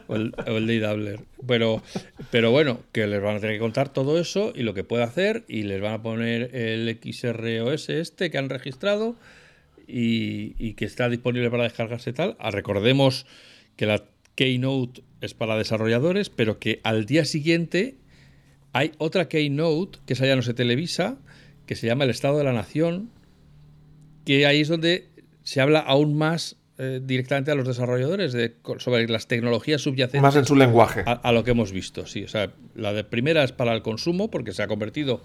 O el, o el de. Pero, pero bueno, que les van a tener que contar todo eso y lo que puede hacer y les van a poner el XROS este que han registrado y, y que está disponible para descargarse tal. Ah, recordemos que la Keynote es para desarrolladores, pero que al día siguiente hay otra Keynote que esa ya no se televisa, que se llama El Estado de la Nación, que ahí es donde se habla aún más eh, directamente a los desarrolladores de, sobre las tecnologías subyacentes Más en su lenguaje. a, a lo que hemos visto. Sí, o sea, la de primera es para el consumo, porque se ha convertido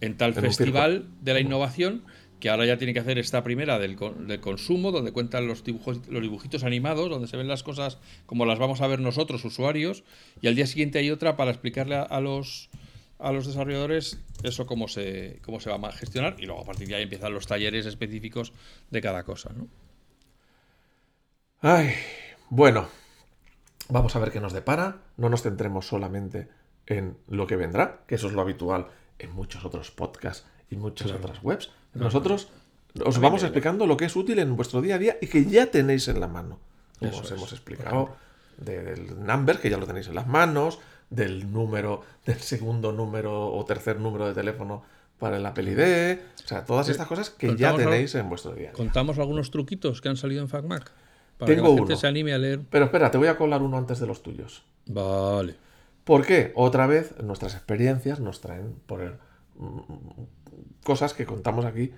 en tal En festival de la innovación que ahora ya tiene que hacer esta primera del, del consumo, donde cuentan los dibujos, los dibujitos animados, donde se ven las cosas como las vamos a ver nosotros, usuarios, y al día siguiente hay otra para explicarle a, a los a los desarrolladores eso cómo se cómo se va a gestionar y luego a partir de ahí empiezan los talleres específicos de cada cosa, ¿no? Ay, bueno. Vamos a ver qué nos depara. No nos centremos solamente en lo que vendrá, que eso es lo habitual en muchos otros podcasts y muchas otras webs. Nosotros os vamos explicando lo que es útil en vuestro día a día y que ya tenéis en la mano. Como Eso os es, hemos explicado del number, que ya lo tenéis en las manos, del número, del segundo número o tercer número de teléfono para el Apple ID. O sea, todas estas cosas que ya tenéis en vuestro día a día. Contamos algunos truquitos que han salido en FacMac para Tengo que la gente uno. se anime a leer. Pero espera, te voy a colar uno antes de los tuyos. Vale. ¿Por qué? Otra vez nuestras experiencias nos traen por el- mm, cosas que contamos aquí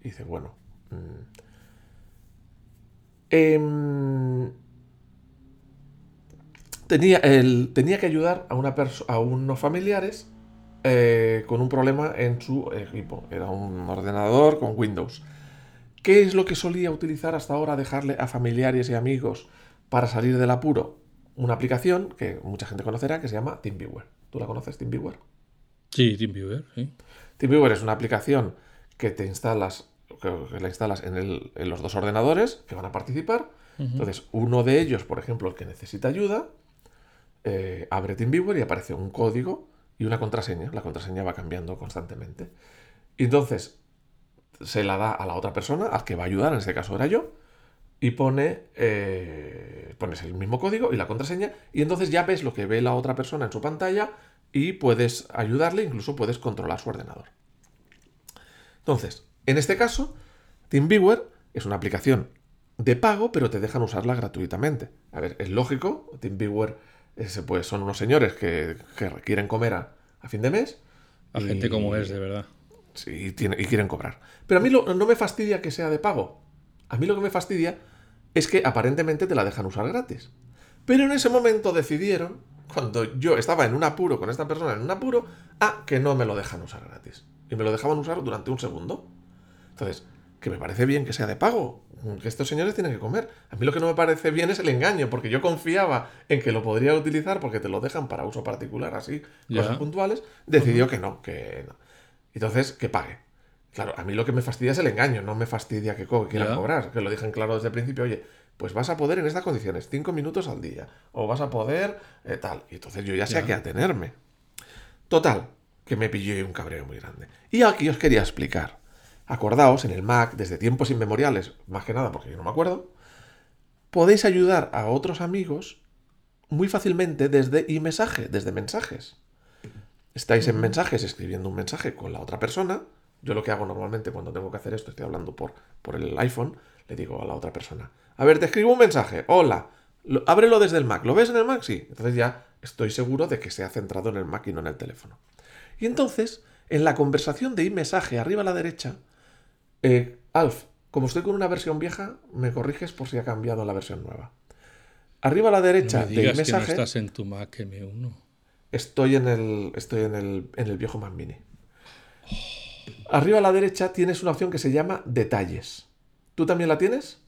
y dice, bueno. mm, em, tenía, el, tenía que ayudar a, una a unos familiares eh, con un problema en su equipo. Era un ordenador con Windows. ¿Qué es lo que solía utilizar hasta ahora dejarle a familiares y amigos para salir del apuro? Una aplicación que mucha gente conocerá que se llama TeamViewer. ¿Tú la conoces, TeamViewer? Sí, TeamViewer, sí. TeamViewer es una aplicación que te instalas, que la instalas en, el- en los dos ordenadores que van a participar. Entonces, uno de ellos, por ejemplo, el que necesita ayuda, eh, abre TeamViewer y aparece un código y una contraseña. La contraseña va cambiando constantemente. Y entonces se la da a la otra persona, al que va a ayudar, en este caso era yo, y pone, eh, pones el mismo código y la contraseña, y entonces ya ves lo que ve la otra persona en su pantalla y puedes ayudarle, incluso puedes controlar su ordenador. Entonces, en este caso, TeamViewer es una aplicación de pago, pero te dejan usarla gratuitamente. A ver, es lógico, TeamViewer ese, pues, son unos señores que, que quieren comer a, a fin de mes. Y- gente como es, de verdad. Sí, y, tiene- y quieren cobrar. Pero a mí lo- no me fastidia que sea de pago. A mí lo que me fastidia es que aparentemente te la dejan usar gratis. Pero en ese momento decidieron, cuando yo estaba en un apuro con esta persona en un apuro, a que no me lo dejan usar gratis. Y me lo dejaban usar durante un segundo. Entonces, que me parece bien que sea de pago, que estos señores tienen que comer. A mí lo que no me parece bien es el engaño, porque yo confiaba en que lo podría utilizar porque te lo dejan para uso particular, así, cosas puntuales. Decidió que no, que no. Entonces, que pague. Claro, a mí lo que me fastidia es el engaño, no me fastidia que co- quieran cobrar, que lo dejen claro desde el principio, oye, pues vas a poder en estas condiciones, cinco minutos al día, o vas a poder eh, tal. Y entonces yo ya sé a qué atenerme. Total, que me pilló un cabreo muy grande. Y aquí os quería explicar. Acordaos, en el Mac, desde tiempos inmemoriales, más que nada porque yo no me acuerdo, podéis ayudar a otros amigos muy fácilmente desde iMessage, desde mensajes. Estáis en mensajes escribiendo un mensaje con la otra persona. Yo lo que hago normalmente cuando tengo que hacer esto, estoy hablando por, por el iPhone, le digo a la otra persona, a ver, te escribo un mensaje, hola, Lo- ábrelo desde el Mac, ¿lo ves en el Mac? Sí. Entonces ya estoy seguro de que se ha centrado en el Mac y no en el teléfono. Y entonces, en la conversación de iMessage arriba a la derecha, eh, Alf, como estoy con una versión vieja, me corriges por si ha cambiado la versión nueva. Arriba a la No derecha me de digas que no iMessage estás en tu Mac M1. estoy en el, estoy en el, en el viejo Mac Mini. Arriba a la derecha tienes una opción que se llama Detalles. ¿Tú también la tienes?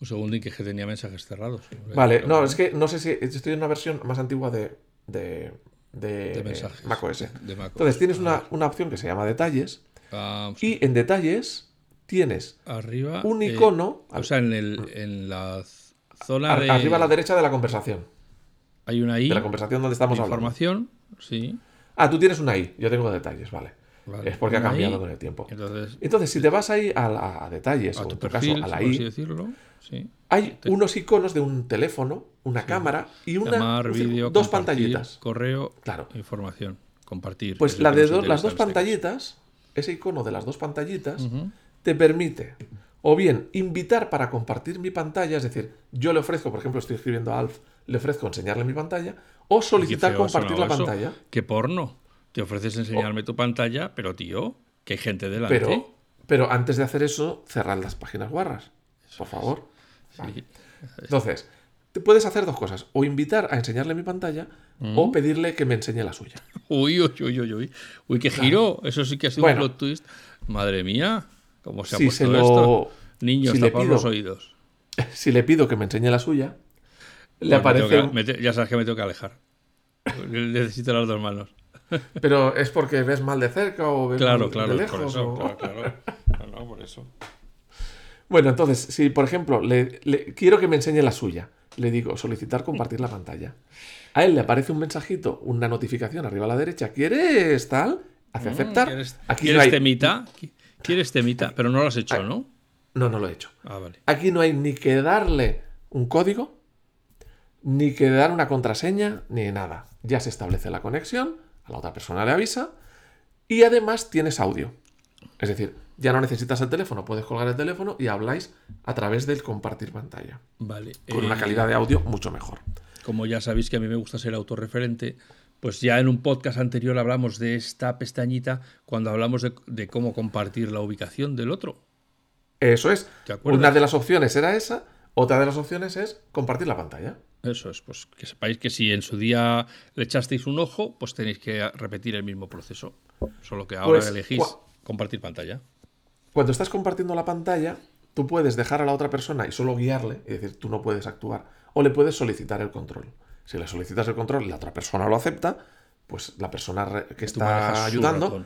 Un segundo que que tenía mensajes cerrados. Vale, no, es que no sé si estoy en una versión más antigua de, de, de, De mensajes. macOS. De. Entonces tienes una, una opción que se llama Detalles Ah, y en Detalles tienes arriba. un eh, icono o sea, en, el, en la zona ar- de. arriba a la derecha de la conversación. Hay una I. De la conversación donde estamos de hablando. información. Sí. Ah, tú tienes una I, yo tengo Detalles, vale. Vale, Es porque ha cambiado con el tiempo. Entonces, Entonces, si te vas ahí a, la- a Detalles, a o tu en tu perfil, caso a la I, decirlo. Sí. hay unos iconos de un teléfono, una cámara y una Llamar, dos pantallitas. Correo, Claro. información. Compartir. Pues la de do- las dos este pantallitas, ese icono de las dos pantallitas, te permite o bien invitar para compartir mi pantalla, es decir, yo le ofrezco, por ejemplo, estoy escribiendo a Alf, le ofrezco enseñarle mi pantalla, o solicitar ha compartir la eso. pantalla. Qué porno. Te ofreces enseñarme tu pantalla, pero tío, que hay gente delante. Pero, pero antes de hacer eso, cerrar las páginas guarras. Por favor. Sí. Entonces, te puedes hacer dos cosas. O invitar a enseñarle mi pantalla o pedirle que me enseñe la suya. Uy, uy, uy, uy, uy. Uy, qué giro. Eso sí que ha sido Bueno. un plot twist. Madre mía. ¿Cómo se ha Si puesto se lo- esto? Niños, si pido- los oídos. Si le pido que me enseñe la suya, le me aparece... tengo que- un- me te- ya sabes que me tengo que alejar. Necesito las dos manos. Pero es porque ves mal de cerca o ves Claro, mal claro, de por lejos. eso. o- Claro, claro. No, por eso. Bueno, entonces, si por ejemplo le, le- quiero que me enseñe la suya, le digo solicitar compartir la pantalla. A él le aparece un mensajito, una notificación arriba a la derecha. ¿Quieres tal? Hace aceptar. Mm, ¿Quieres, Aquí ¿quieres no hay... temita? ¿Quieres temita? Pero no lo has hecho, ¿no? No, no lo he hecho. Ah, vale. Aquí no hay ni que darle un código, ni que dar una contraseña, ni nada. Ya se establece la conexión, la otra persona le avisa y además tienes audio. Es decir, ya no necesitas el teléfono, puedes colgar el teléfono y habláis a través del compartir pantalla. Vale. Con una Eh, calidad de audio mucho mejor. Como ya sabéis que a mí me gusta ser autorreferente, pues ya en un podcast anterior hablamos de esta pestañita cuando hablamos de, de cómo compartir la ubicación del otro. Eso es. Una de las opciones era esa, otra de las opciones es compartir la pantalla. Eso es, pues que sepáis que si en su día le echasteis un ojo, pues tenéis que repetir el mismo proceso. Solo que ahora Pues, elegís compartir pantalla. Cuando estás compartiendo la pantalla, tú puedes dejar a la otra persona y solo guiarle, y decir, tú no puedes actuar, o le puedes solicitar el control. Si le solicitas el control y la otra persona lo acepta, pues la persona que está ayudando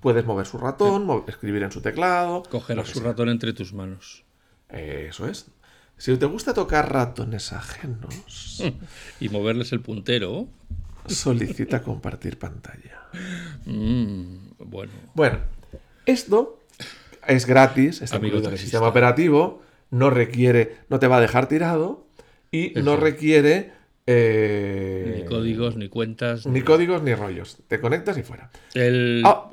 puedes mover su ratón, escribir en su teclado. Coger su sea. ratón entre tus manos. Eso es. Si te gusta tocar ratones ajenos, Y moverles el puntero. solicita compartir pantalla. Mm, bueno, Bueno, esto es gratis, está Amigo incluido en el sistema operativo, no requiere, no te va a dejar tirado y no requiere eh, ni códigos, ni cuentas. ni códigos ni rollos. Te conectas y fuera. El... Ah,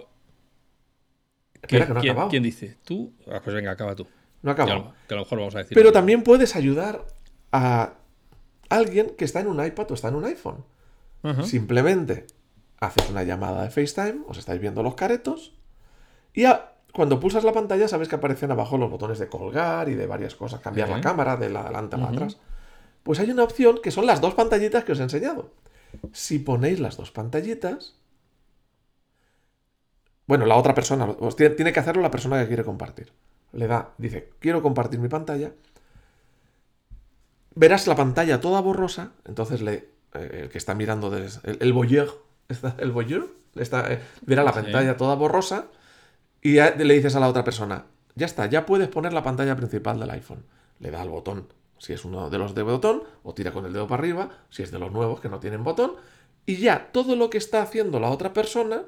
¿Quién, espera, que no ha quién- acabado. quién dice? ¿Tú? Ah, pues venga, acaba tú. No ha Que a, lo, que a lo mejor vamos a decir. Pero también puedes ayudar a alguien que está en un iPad o está en un iPhone. Simplemente haces una llamada de FaceTime, os estáis viendo los caretos, y a- cuando pulsas la pantalla sabes que aparecen abajo los botones de colgar y de varias cosas, cambiar la cámara de la adelante a la atrás. Pues hay una opción que son las dos pantallitas que os he enseñado. Si ponéis las dos pantallitas, bueno, la otra persona, os tiene, tiene que hacerlo la persona que quiere compartir. Le da, dice, quiero compartir mi pantalla. Verás la pantalla toda borrosa, entonces le, eh, el que está mirando, des- el, el voyeur, está- el voyeur está, eh, verá la Sí. pantalla toda borrosa y le dices a la otra persona, ya está, ya puedes poner la pantalla principal del iPhone. Le da al botón, si es uno de los de botón, o tira con el dedo para arriba, si es de los nuevos que no tienen botón, y ya todo lo que está haciendo la otra persona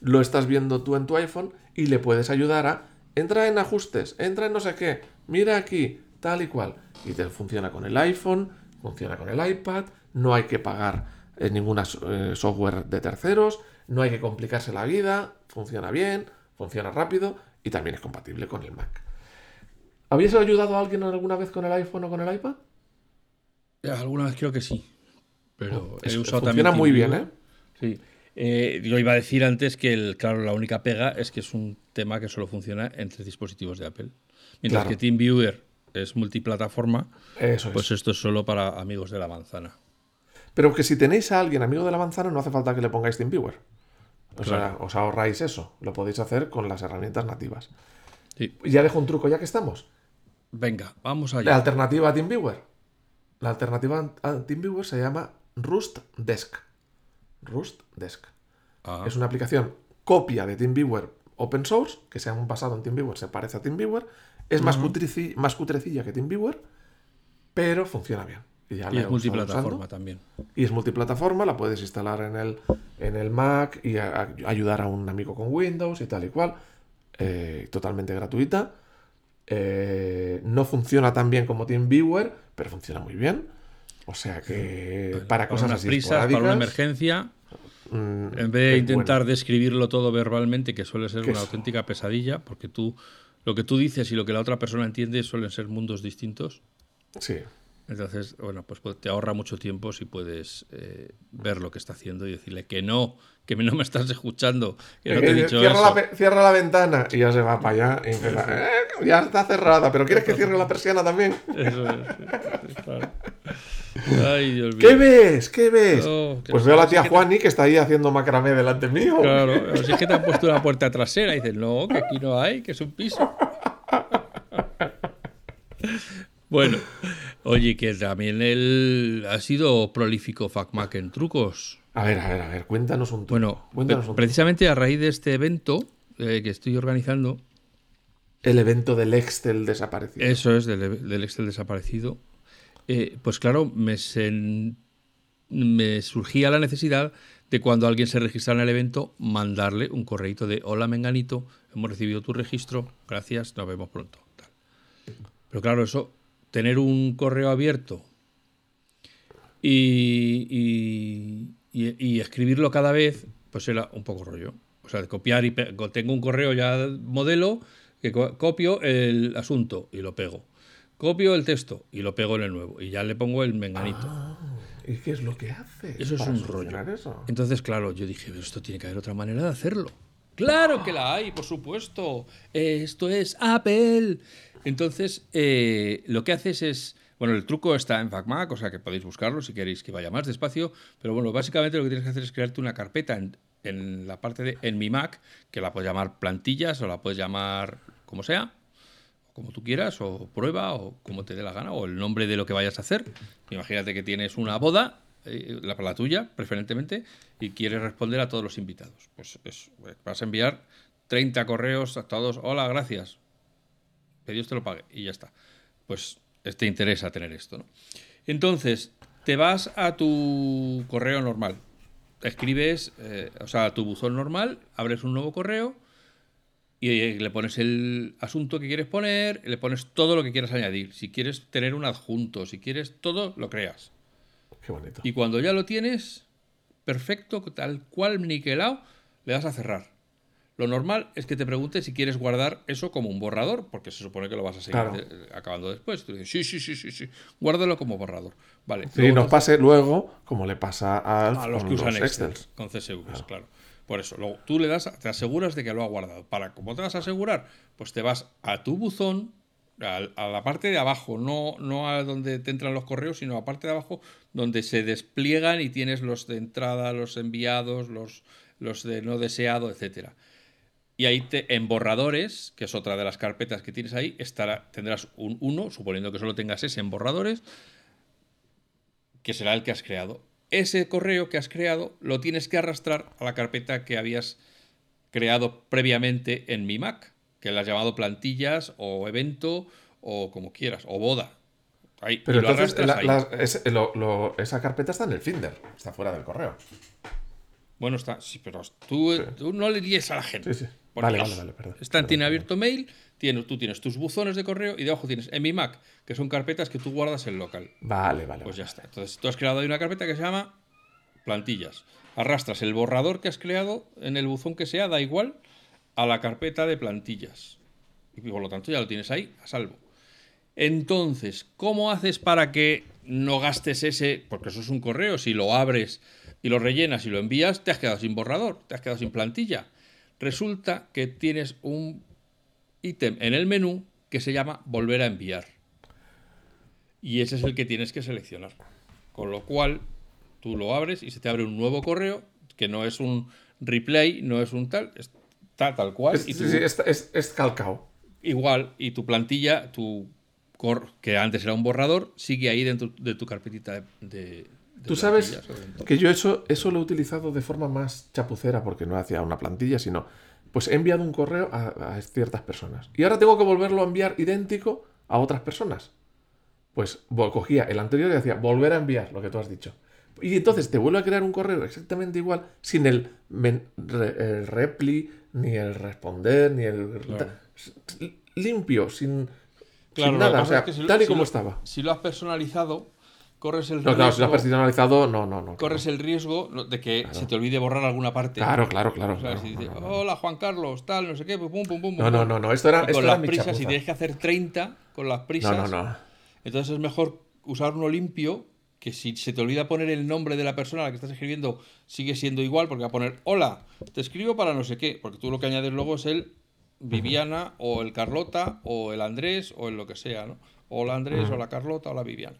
lo estás viendo tú en tu iPhone y le puedes ayudar a entra en ajustes, entra en no sé qué, mira aquí, tal y cual. Y te funciona con el iPhone, funciona con el iPad, no hay que pagar eh, ninguna eh, software de terceros, no hay que complicarse la vida, funciona bien, funciona rápido y también es compatible con el Mac. ¿Habías ayudado a alguien alguna vez con el iPhone o con el iPad? Ya, Alguna vez creo que sí. Pero Es- he usado funciona también muy bien. ¿eh? Sí. Eh, yo iba a decir antes que, el, claro, la única pega es que es un tema que solo funciona entre dispositivos de Apple. Mientras Claro. que TeamViewer es multiplataforma, Eso es. pues esto es solo para amigos de la manzana. Pero que si tenéis a alguien amigo de la manzana, no hace falta que le pongáis TeamViewer. O sea, os ahorráis eso. Lo podéis hacer con las herramientas nativas. Sí. Y ya dejo un truco ya que estamos. Venga, vamos La allá. alternativa a TeamViewer. La alternativa a TeamViewer se llama Rust Desk. Rust Desk. Ah, Es una aplicación copia de TeamViewer open source, que se han basado en TeamViewer, se parece a TeamViewer. Es más, cutrici- más cutrecilla que TeamViewer, pero funciona bien. Y, ya y la es multiplataforma también. Y es multiplataforma, la puedes instalar en el, en el Mac y a- a- ayudar a un amigo con Windows y tal y cual. Eh, totalmente gratuita. Eh, no funciona tan bien como TeamViewer, pero funciona muy bien. O sea que para cosas unas así prisas, para una emergencia, mm, en vez de intentar bueno. describirlo todo verbalmente, que suele ser una eso. auténtica pesadilla, porque tú lo que tú dices y lo que la otra persona entiende suelen ser mundos distintos. Sí. Entonces, bueno, pues pu- te ahorra mucho tiempo si puedes eh, ver lo que está haciendo y decirle que no, que no me estás escuchando, que no te he Eh, dicho cierra, la, eso. pe- cierra la ventana y ya se va para allá. y empieza, "Eh, ya está cerrada, pero ¿quieres que cierre la persiana también? Eso es, claro. Ay, Dios mío. ¿Qué ves? ¿Qué ves? Pues veo a la tía Juani que está ahí haciendo macramé delante mío. Claro, si es que te han puesto una puerta trasera y dices, no, que aquí no hay, que es un piso. Bueno, oye, que también él ha sido prolífico FacMac en trucos. A ver, a ver, a ver, cuéntanos un truco. Bueno, cuéntanos un truco. precisamente a raíz de este evento eh, que estoy organizando, El evento del Excel desaparecido. eso es del, del Excel desaparecido, eh, pues claro, me, sen- me surgía la necesidad de cuando alguien se registrara en el evento, mandarle un correíto de hola Menganito, hemos recibido tu registro, gracias, nos vemos pronto. tal. Pero claro, eso, tener un correo abierto y, y- y- y escribirlo cada vez, pues era un poco rollo. O sea, de copiar y tengo un correo ya modelo que co- copio el asunto y lo pego. Copio el texto y lo pego en el nuevo. Y ya le pongo el menganito. Ah, ¿Y qué es lo que hace? Eso es un rollo. eso? Entonces, claro, yo dije, "Pero esto tiene que haber otra manera de hacerlo. Claro que la hay, por supuesto. Esto es Apple. Entonces, eh, lo que haces es. Bueno, el truco está en FacMac, o sea que podéis buscarlo si queréis que vaya más despacio. Pero bueno, básicamente lo que tienes que hacer es crearte una carpeta en, en la parte de en mi Mac, que la puedes llamar plantillas o la puedes llamar como sea, como tú quieras, o prueba, o como te dé la gana, o el nombre de lo que vayas a hacer. Imagínate que tienes una boda, eh, la, la tuya, preferentemente, y quieres responder a todos los invitados. Pues es- vas a enviar 30 correos a todos, hola, gracias, que Dios te lo pague, y ya está. Pues te interesa tener esto, ¿no? Entonces, te vas a tu correo normal, escribes, eh, o sea, a tu buzón normal, abres un nuevo correo, y eh, le pones el asunto que quieres poner, le pones todo lo que quieras añadir. Si quieres tener un adjunto, si quieres todo, lo creas. Qué bonito. Y cuando ya lo tienes, perfecto, tal cual niquelado, le das a cerrar. Lo normal es que te pregunte si quieres guardar eso como un borrador, porque se supone que lo vas a seguir Claro. eh, acabando después. Tú dices, sí, sí, sí, sí, sí, guárdalo como borrador. Vale. Sí, nos pase luego, como le pasa a, a los que usan los Excel, con CSVs, claro. Por eso, luego tú le das, te aseguras de que lo ha guardado. Para cómo te vas a asegurar, pues te vas a tu buzón, a, la parte de abajo, no, no a donde te entran los correos, sino a la parte de abajo donde se despliegan y tienes los de entrada, los enviados, los, los de no deseado, etcétera. Y ahí te, en borradores, que es otra de las carpetas que tienes ahí, estará, tendrás un 1, suponiendo que solo tengas ese en borradores, que será el que has creado. Ese correo que has creado lo tienes que arrastrar a la carpeta que habías creado previamente en mi Mac, que le has llamado plantillas o evento o como quieras, o boda. Ahí, Pero lo entonces la- ahí. la- es- lo- lo- esa carpeta está en el Finder, está fuera del correo. Bueno, está, sí, pero tú, tú no le líes a la gente. Sí, sí. Vale, vale, vale, perdón. Está en Perdón, tiene abierto mail, tiene, tú tienes tus buzones de correo y debajo tienes en mi Mac, que son carpetas que tú guardas en local. Vale, vale. Pues ya está. Entonces tú has creado ahí una carpeta que se llama plantillas. Arrastras el borrador que has creado en el buzón que sea, da igual, a la carpeta de plantillas. Y por lo tanto ya lo tienes ahí a salvo. Entonces, ¿cómo haces para que no gastes ese? Porque eso es un correo. Si lo abres y lo rellenas y lo envías, te has quedado sin borrador, te has quedado sin plantilla. Resulta que tienes un ítem en el menú que se llama volver a enviar. Y ese es el que tienes que seleccionar. Con lo cual, Tú lo abres y se te abre un nuevo correo que no es un replay, no es un tal, está tal cual. Es, y sí, tú- sí, es, es- es calcao. Igual, y tu plantilla, tu cor, que antes era un borrador, sigue ahí dentro de tu carpetita de Tú sabes que yo eso, eso lo he utilizado de forma más chapucera porque no hacía una plantilla, sino pues he enviado un correo a, a ciertas personas. Y ahora tengo que volverlo a enviar idéntico a otras personas. Pues cogía el anterior y decía volver a enviar lo que tú has dicho. Y entonces te vuelve a crear un correo exactamente igual sin el, men- re- el repli, ni el responder, ni el... Claro. Limpio, sin, Claro, sin nada, o sea, es que si tal y si como lo- estaba. Si lo has personalizado, corres el No, claro, si lo has riesgo- personalizado, no, no, no. corres el riesgo de que se te olvide borrar alguna parte. Claro, claro, claro. O sea, claro, si dices, no, no. hola Juan Carlos, tal, no sé qué, pum, pum, pum, pum. No, no, no, no, esto era, Y con las prisas, chapuza. si tienes que hacer 30 con las prisas, No, no, no. entonces es mejor usar uno limpio que si se te olvida poner el nombre de la persona a la que estás escribiendo, sigue siendo igual, porque va a poner, hola, te escribo para no sé qué, porque tú lo que añades luego es el Viviana o el Carlota o el Andrés o el lo que sea, ¿no? O la Andrés o la Carlota o la Viviana.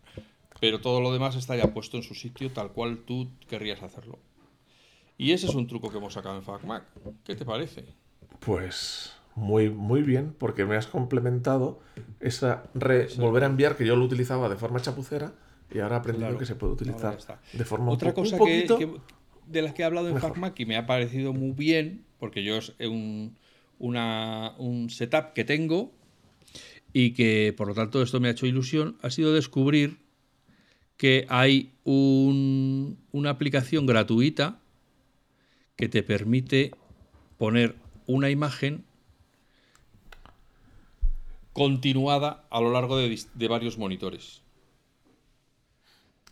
Pero todo lo demás está ya puesto en su sitio tal cual tú querrías hacerlo. Y ese es un truco que hemos sacado en FacMac. ¿Qué te parece? Pues muy, muy bien, porque me has complementado esa re- volver a enviar que yo lo utilizaba de forma chapucera y ahora he aprendido Claro, que se puede utilizar de forma Otra un cosa que, de las que he hablado en. FacMac y me ha parecido muy bien, porque yo es un, una- un setup que tengo y que por lo tanto esto me ha hecho ilusión, ha sido descubrir que hay un- una aplicación gratuita que te permite poner una imagen continuada a lo largo de, varios monitores.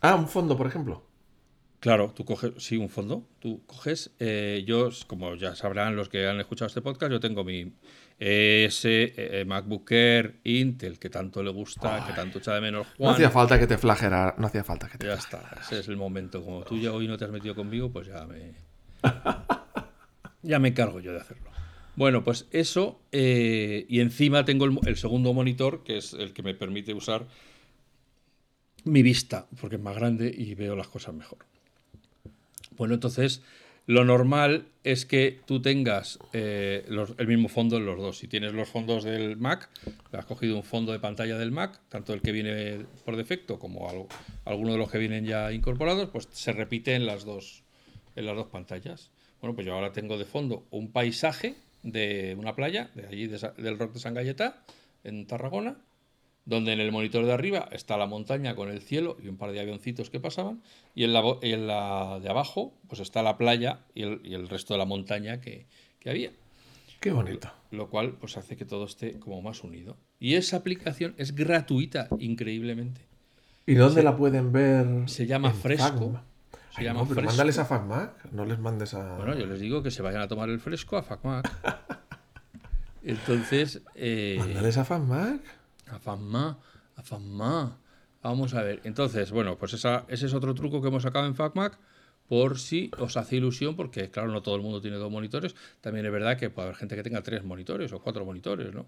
Ah, un fondo, por ejemplo. Claro, tú coges, sí, un fondo. Tú coges, eh, yo, como ya sabrán los que han escuchado este podcast, yo tengo mi ese eh, MacBook Air Intel que tanto le gusta, que tanto echa de menos No Juan. hacía falta que te flagelara, no hacía falta que te ya está, ese es el momento. Como tú ya hoy no te has metido conmigo, pues ya me. ya me encargo yo de hacerlo. Bueno, pues eso, eh, y encima tengo el segundo monitor, que es el que me permite usar mi vista, porque es más grande y veo las cosas mejor. Bueno, entonces, lo normal es que tú tengas eh, el mismo fondo en los dos. Si tienes los fondos del Mac, has cogido un fondo de pantalla del Mac, tanto el que viene por defecto como alguno de los que vienen ya incorporados, pues se repite en las dos, en las dos pantallas. Bueno, pues yo ahora tengo de fondo un paisaje de una playa, de allí del Rock de San Galleta, en Tarragona, donde en el monitor de arriba está la montaña con el cielo y un par de avioncitos que pasaban, y en la, en de abajo pues está la playa y el, y el resto de la montaña que, que había, Qué bonito. lo cual pues hace que todo esté como más unido. Y esa aplicación es gratuita, increíblemente. ¿Y dónde la pueden ver? Se llama En Fresco. Facma. Se Ay, llama no, pero Fresco. mándales a FacMac, no les mandes a. Bueno, yo les digo que se vayan a tomar el fresco a FacMac. Entonces, eh, Mándales a FacMac. A Fatma, a Fatma. Vamos a ver. Entonces, bueno, pues esa- ese es otro truco que hemos sacado en FacMac por si os hace ilusión, porque claro, no todo el mundo tiene dos monitores. También es verdad que puede haber gente que tenga tres monitores o cuatro monitores, ¿no?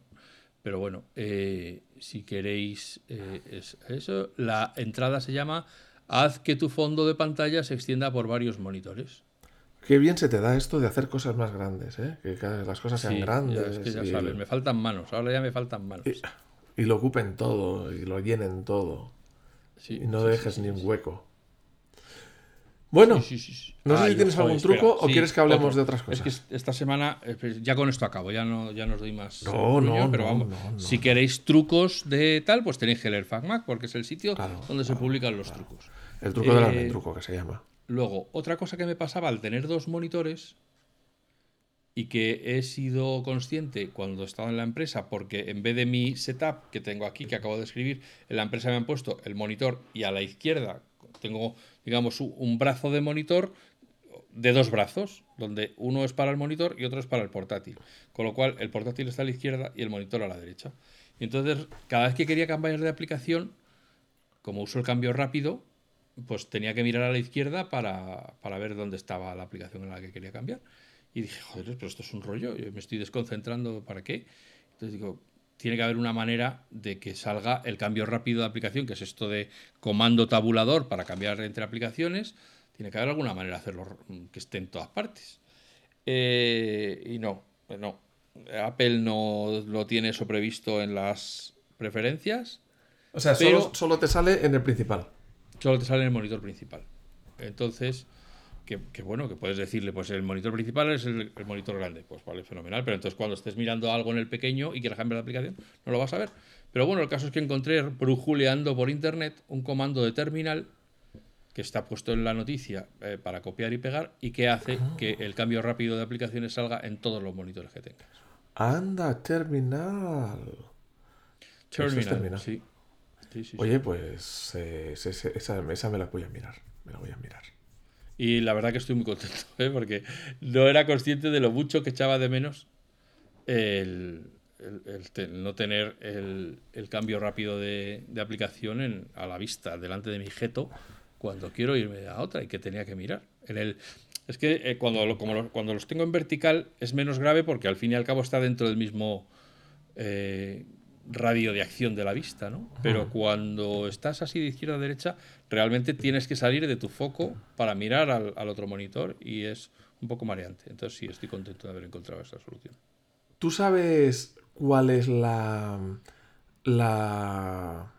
Pero bueno, eh, si queréis eh, es- eso, la entrada se llama Haz que tu fondo de pantalla se extienda por varios monitores. Qué bien se te da esto de hacer cosas más grandes, ¿eh? Que las cosas sean Sí, ya, grandes. es que ya y, sabes, me faltan manos. Ahora ya me faltan manos. y lo ocupen todo, y lo llenen todo. Sí, Y no sí, dejes sí, ni un hueco. Bueno, no sé Ah, si tienes algún espera. truco o quieres que hablemos otro. de otras Es cosas. que est- esta semana, eh, pues, ya con esto acabo, ya no, ya no os doy más. No, no, puño, pero no, vamos, no, no. Si queréis trucos de tal, pues tenéis que leer FacMac, porque es el sitio Claro, donde se publican los trucos. El truco del Eh, almendruco, que se llama. Luego, otra cosa que me pasaba al tener dos monitores y que he sido consciente cuando estaba en la empresa, porque en vez de mi setup que tengo aquí, que acabo de escribir, en la empresa me han puesto el monitor y a la izquierda tengo, digamos, un brazo de monitor de dos brazos, donde uno es para el monitor y otro es para el portátil. Con lo cual, el portátil está a la izquierda y el monitor a la derecha. Y entonces, cada vez que quería cambiar de aplicación, como uso el cambio rápido, pues tenía que mirar a la izquierda para, para ver dónde estaba la aplicación en la que quería cambiar. Y dije, joder, pero esto es un rollo, yo me estoy desconcentrando, ¿para qué? Entonces digo, tiene que haber una manera de que salga el cambio rápido de aplicación, que es esto de comando tabulador para cambiar entre aplicaciones. Tiene que haber alguna manera de hacerlo mm, que esté en todas partes. Eh, y no, pues no. Apple no lo tiene eso previsto en las preferencias. O sea, Pero- solo, solo te sale en el principal. Solo te sale en el monitor principal. Entonces, que, que bueno, que puedes decirle, pues el monitor principal es el, el monitor grande. Pues vale, fenomenal. Pero entonces cuando estés mirando algo en el pequeño y quieras cambiar de aplicación, no lo vas a ver. Pero bueno, el caso es que encontré brujuleando por internet un comando de terminal que está puesto en la noticia eh, para copiar y pegar y que hace que el cambio rápido de aplicaciones salga en todos los monitores que tengas. Anda, terminal. Es Terminal, sí. Sí, sí. Oye, pues eh, esa, esa me la voy a mirar. Me la voy a mirar. Y la verdad que estoy muy contento, ¿eh? porque no era consciente de lo mucho que echaba de menos el, el- no tener el, cambio rápido de, de aplicación a la vista, delante de mi jeto, cuando quiero irme a otra y que tenía que mirar. En el, es que eh, cuando, lo- como lo- cuando los tengo en vertical es menos grave porque al fin y al cabo está dentro del mismo eh, radio de acción de la vista, ¿no? Pero cuando estás así de izquierda a derecha, realmente tienes que salir de tu foco para mirar al, al otro monitor y es un poco mareante. Entonces sí, estoy contento de haber encontrado esta solución. ¿Tú sabes cuál es la. la.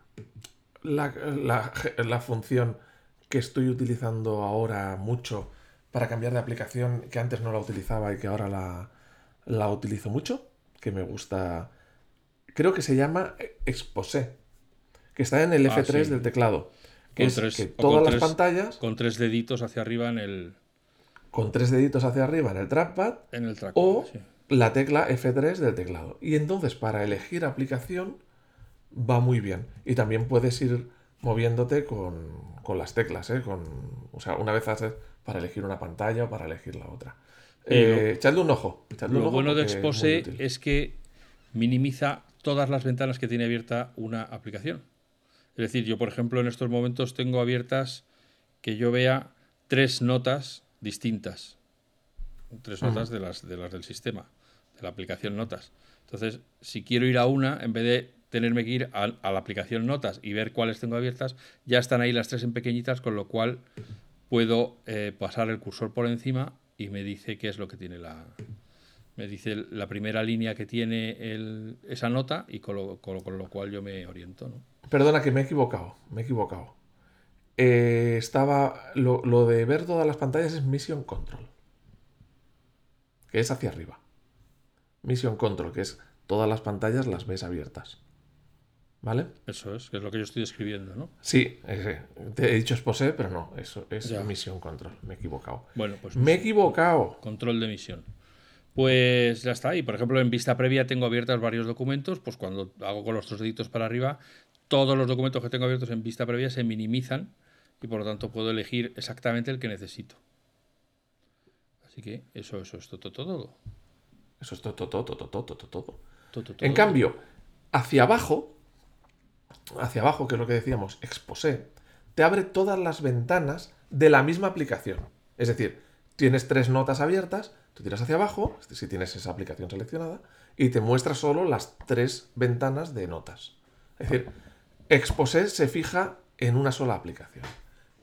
la, la- la función que estoy utilizando ahora mucho para cambiar de aplicación que antes no la utilizaba y que ahora la, la utilizo mucho? Que me gusta. Creo que se llama Exposé. Que está en el Ah, F3 sí. del teclado. Que Con es tres- que todas las tres- pantallas, Con tres deditos hacia arriba en el, con tres deditos hacia arriba en el trackpad, en el track. o sí. la tecla F3 del teclado. Y entonces para elegir aplicación va muy bien. Y también puedes ir moviéndote con, con las teclas, ¿eh? Con, o sea, una vez haces para elegir una pantalla o para elegir la otra. Eh, echadle un ojo. echadle un Lo ojo bueno de Expose es que minimiza todas las ventanas que tiene abierta una aplicación. Es decir, yo, por ejemplo, en estos momentos tengo abiertas que yo vea tres notas distintas. Tres notas de las, de las del sistema, de la aplicación Notas. Entonces, si quiero ir a una, en vez de tenerme que ir a, a la aplicación Notas y ver cuáles tengo abiertas, ya están ahí las tres en pequeñitas, con lo cual puedo eh, pasar el cursor por encima y me dice qué es lo que tiene la, me dice la primera línea que tiene el- esa nota y con lo, con lo- con lo cual yo me oriento. ¿no? Perdona que me he equivocado. Me he equivocado. Eh, estaba. Lo, lo de ver todas las pantallas es Mission Control. Que es hacia arriba. Mission Control, que es todas las pantallas las ves abiertas. ¿Vale? Eso es, que es lo que yo estoy describiendo. ¿no? Sí, te he dicho Exposé, pero no, eso es Ya. Mission Control. Me he equivocado. Bueno, pues Me he equivocado. control de emisión. Pues ya está. Y por ejemplo, en vista previa tengo abiertas varios documentos. Pues cuando hago con los dos deditos para arriba, todos los documentos que tengo abiertos en vista previa se minimizan y por lo tanto puedo elegir exactamente el que necesito. Así que eso, eso es todo, todo. Eso es todo, todo, todo, todo, todo, todo. todo, todo. En cambio, hacia abajo, hacia abajo, que es lo que decíamos, Exposé, te abre todas las ventanas de la misma aplicación. Es decir, tienes tres notas abiertas, tú tiras hacia abajo, si tienes esa aplicación seleccionada, y te muestra solo las tres ventanas de notas. Es decir, Exposé se fija en una sola aplicación.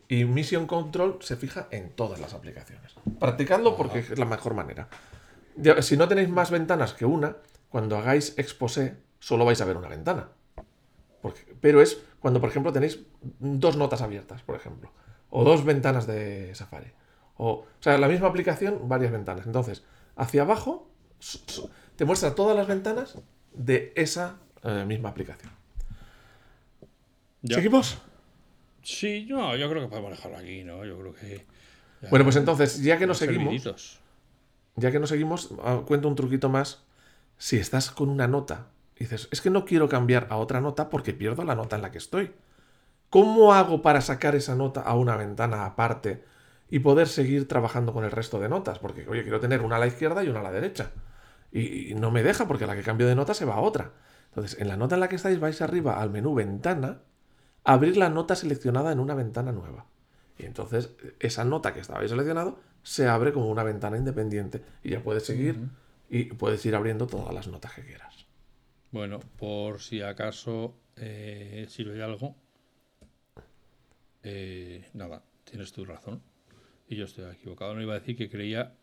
Y Mission Control se fija en todas las aplicaciones. Practicadlo porque es la mejor manera. Si no tenéis más ventanas que una, cuando hagáis exposé, solo vais a ver una ventana. Porque- pero es cuando, por ejemplo, tenéis dos notas abiertas, por ejemplo. O dos ventanas de Safari. O, o sea, la misma aplicación, varias ventanas. Entonces, hacia abajo te muestra todas las ventanas de esa eh, misma aplicación. Ya. ¿Seguimos? Sí, no, yo creo que podemos dejarlo aquí, ¿no? Yo creo que. ya Bueno, pues entonces, ya que no estamos seguimos, serviditos. ya que no seguimos, ah, cuento un truquito más. Si estás con una nota y dices, es que no quiero cambiar a otra nota porque pierdo la nota en la que estoy. ¿Cómo hago para sacar esa nota a una ventana aparte y poder seguir trabajando con el resto de notas? Porque, oye, quiero tener una a la izquierda y una a la derecha. Y, y no me deja porque la que cambio de nota se va a otra. Entonces, en la nota en la que estáis vais arriba al menú ventana, abrir la nota seleccionada en una ventana nueva. Y entonces esa nota que estabais seleccionado se abre como una ventana independiente y ya puedes seguir y puedes ir abriendo todas las notas que quieras. Bueno, por si acaso eh, sirve de algo. eh, nada, tienes tu razón. Y yo estoy equivocado. No iba a decir que creía.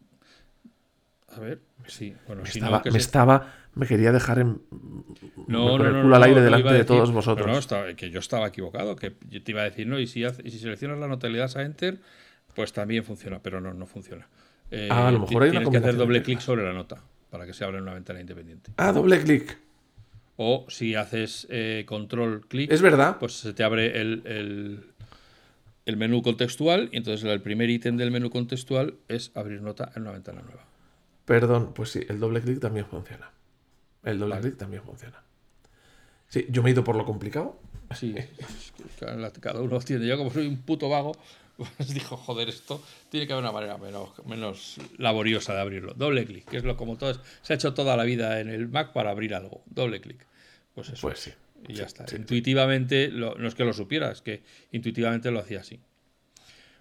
A ver, sí. Bueno, Me si estaba, no, que me se- estaba, me quería dejar en, No, no, el no, culo al no, aire no, delante a de decir- todos vosotros. no, estaba- que yo estaba equivocado, que yo te iba a decir, no, y si, hace- y si seleccionas la nota y le das a Enter, pues también funciona, pero no, no funciona. Eh, Ah, a lo ti- mejor hay una Tienes que hacer doble clic sobre la nota para que se abra en una ventana independiente. Ah, doble clic. O si haces eh, control clic, Es verdad. pues se te abre el, el- el menú contextual y entonces el primer ítem del menú contextual es abrir nota en una ventana nueva. Perdón, pues sí, el doble clic también funciona. El doble Vale. clic también funciona. Sí, yo me he ido por lo complicado. Sí, cada uno tiene. Yo, como soy un puto vago, pues dijo, joder, esto tiene que haber una manera menos, menos laboriosa de abrirlo. Doble clic, que es lo como todo es- se ha hecho toda la vida en el Mac para abrir algo. Doble clic. Pues eso. Pues sí. Y ya está. sí, intuitivamente, lo- no es que lo supiera, es que intuitivamente lo hacía así.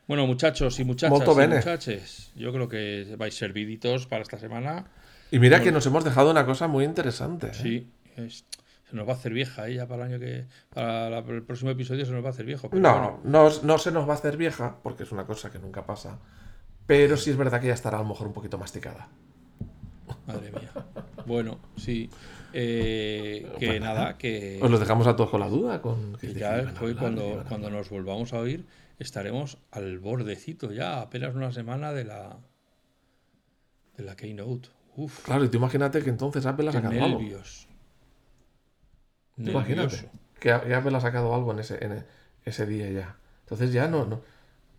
Bueno, muchachos y muchachas y muchaches, yo creo que vais serviditos para esta semana. Y mira que nos hemos dejado una cosa muy interesante. ¿eh? Sí, es- se nos va a hacer vieja ella para el año que. Para la- el próximo episodio se nos va a hacer viejo. pero bueno. No, no, no se nos va a hacer vieja, porque es una cosa que nunca pasa. Pero sí es verdad que ya estará a lo mejor un poquito masticada. Madre mía. Bueno, sí. Eh, que Pues nada, que, Os lo dejamos a todos con la duda. Con que ya hablar, cuando, cuando nos volvamos a oír estaremos al bordecito ya, apenas una semana de la de la Keynote. Uf, Claro, y tú imagínate que entonces Apple ha sacado algo. nervios. Tú Imagínate que Apple ha sacado algo en ese, en ese día ya. Entonces ya no, no.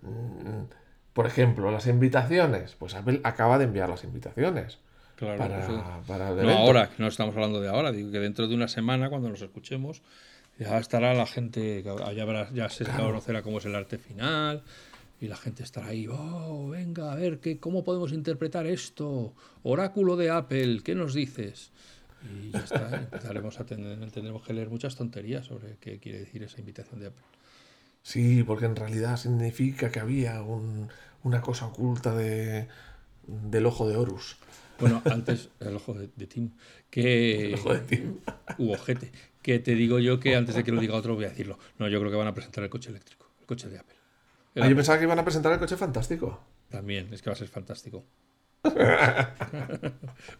Mm, Por ejemplo, las invitaciones. Pues Apple acaba de enviar las invitaciones Claro, para, eso- para el No evento. ahora, que no estamos hablando de ahora, digo que dentro de una semana, cuando nos escuchemos, ya estará la gente, ya, verás, ya se conocerá cómo es el arte final, y la gente estará ahí, oh, venga, a ver, ¿qué, ¿cómo podemos interpretar esto? Oráculo de Apple, ¿qué nos dices? Y ya está, empezaremos a tener, tendremos que leer muchas tonterías sobre qué quiere decir esa invitación de Apple. Sí, porque en realidad significa que había un- una cosa oculta de, del ojo de Horus. Bueno, antes, el ojo de, de Tim, que... El ojo de Tim. u ojete. Que te digo yo que antes de que lo diga otro voy a decirlo. No, yo creo que van a presentar el coche eléctrico, el coche de Apple. El Ah, yo pensaba que iban a presentar el coche fantástico. También, es que va a ser fantástico.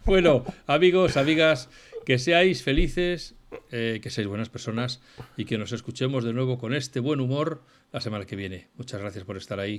bueno, amigos, amigas, que seáis felices, eh, que seáis buenas personas y que nos escuchemos de nuevo con este buen humor la semana que viene. Muchas gracias por estar ahí.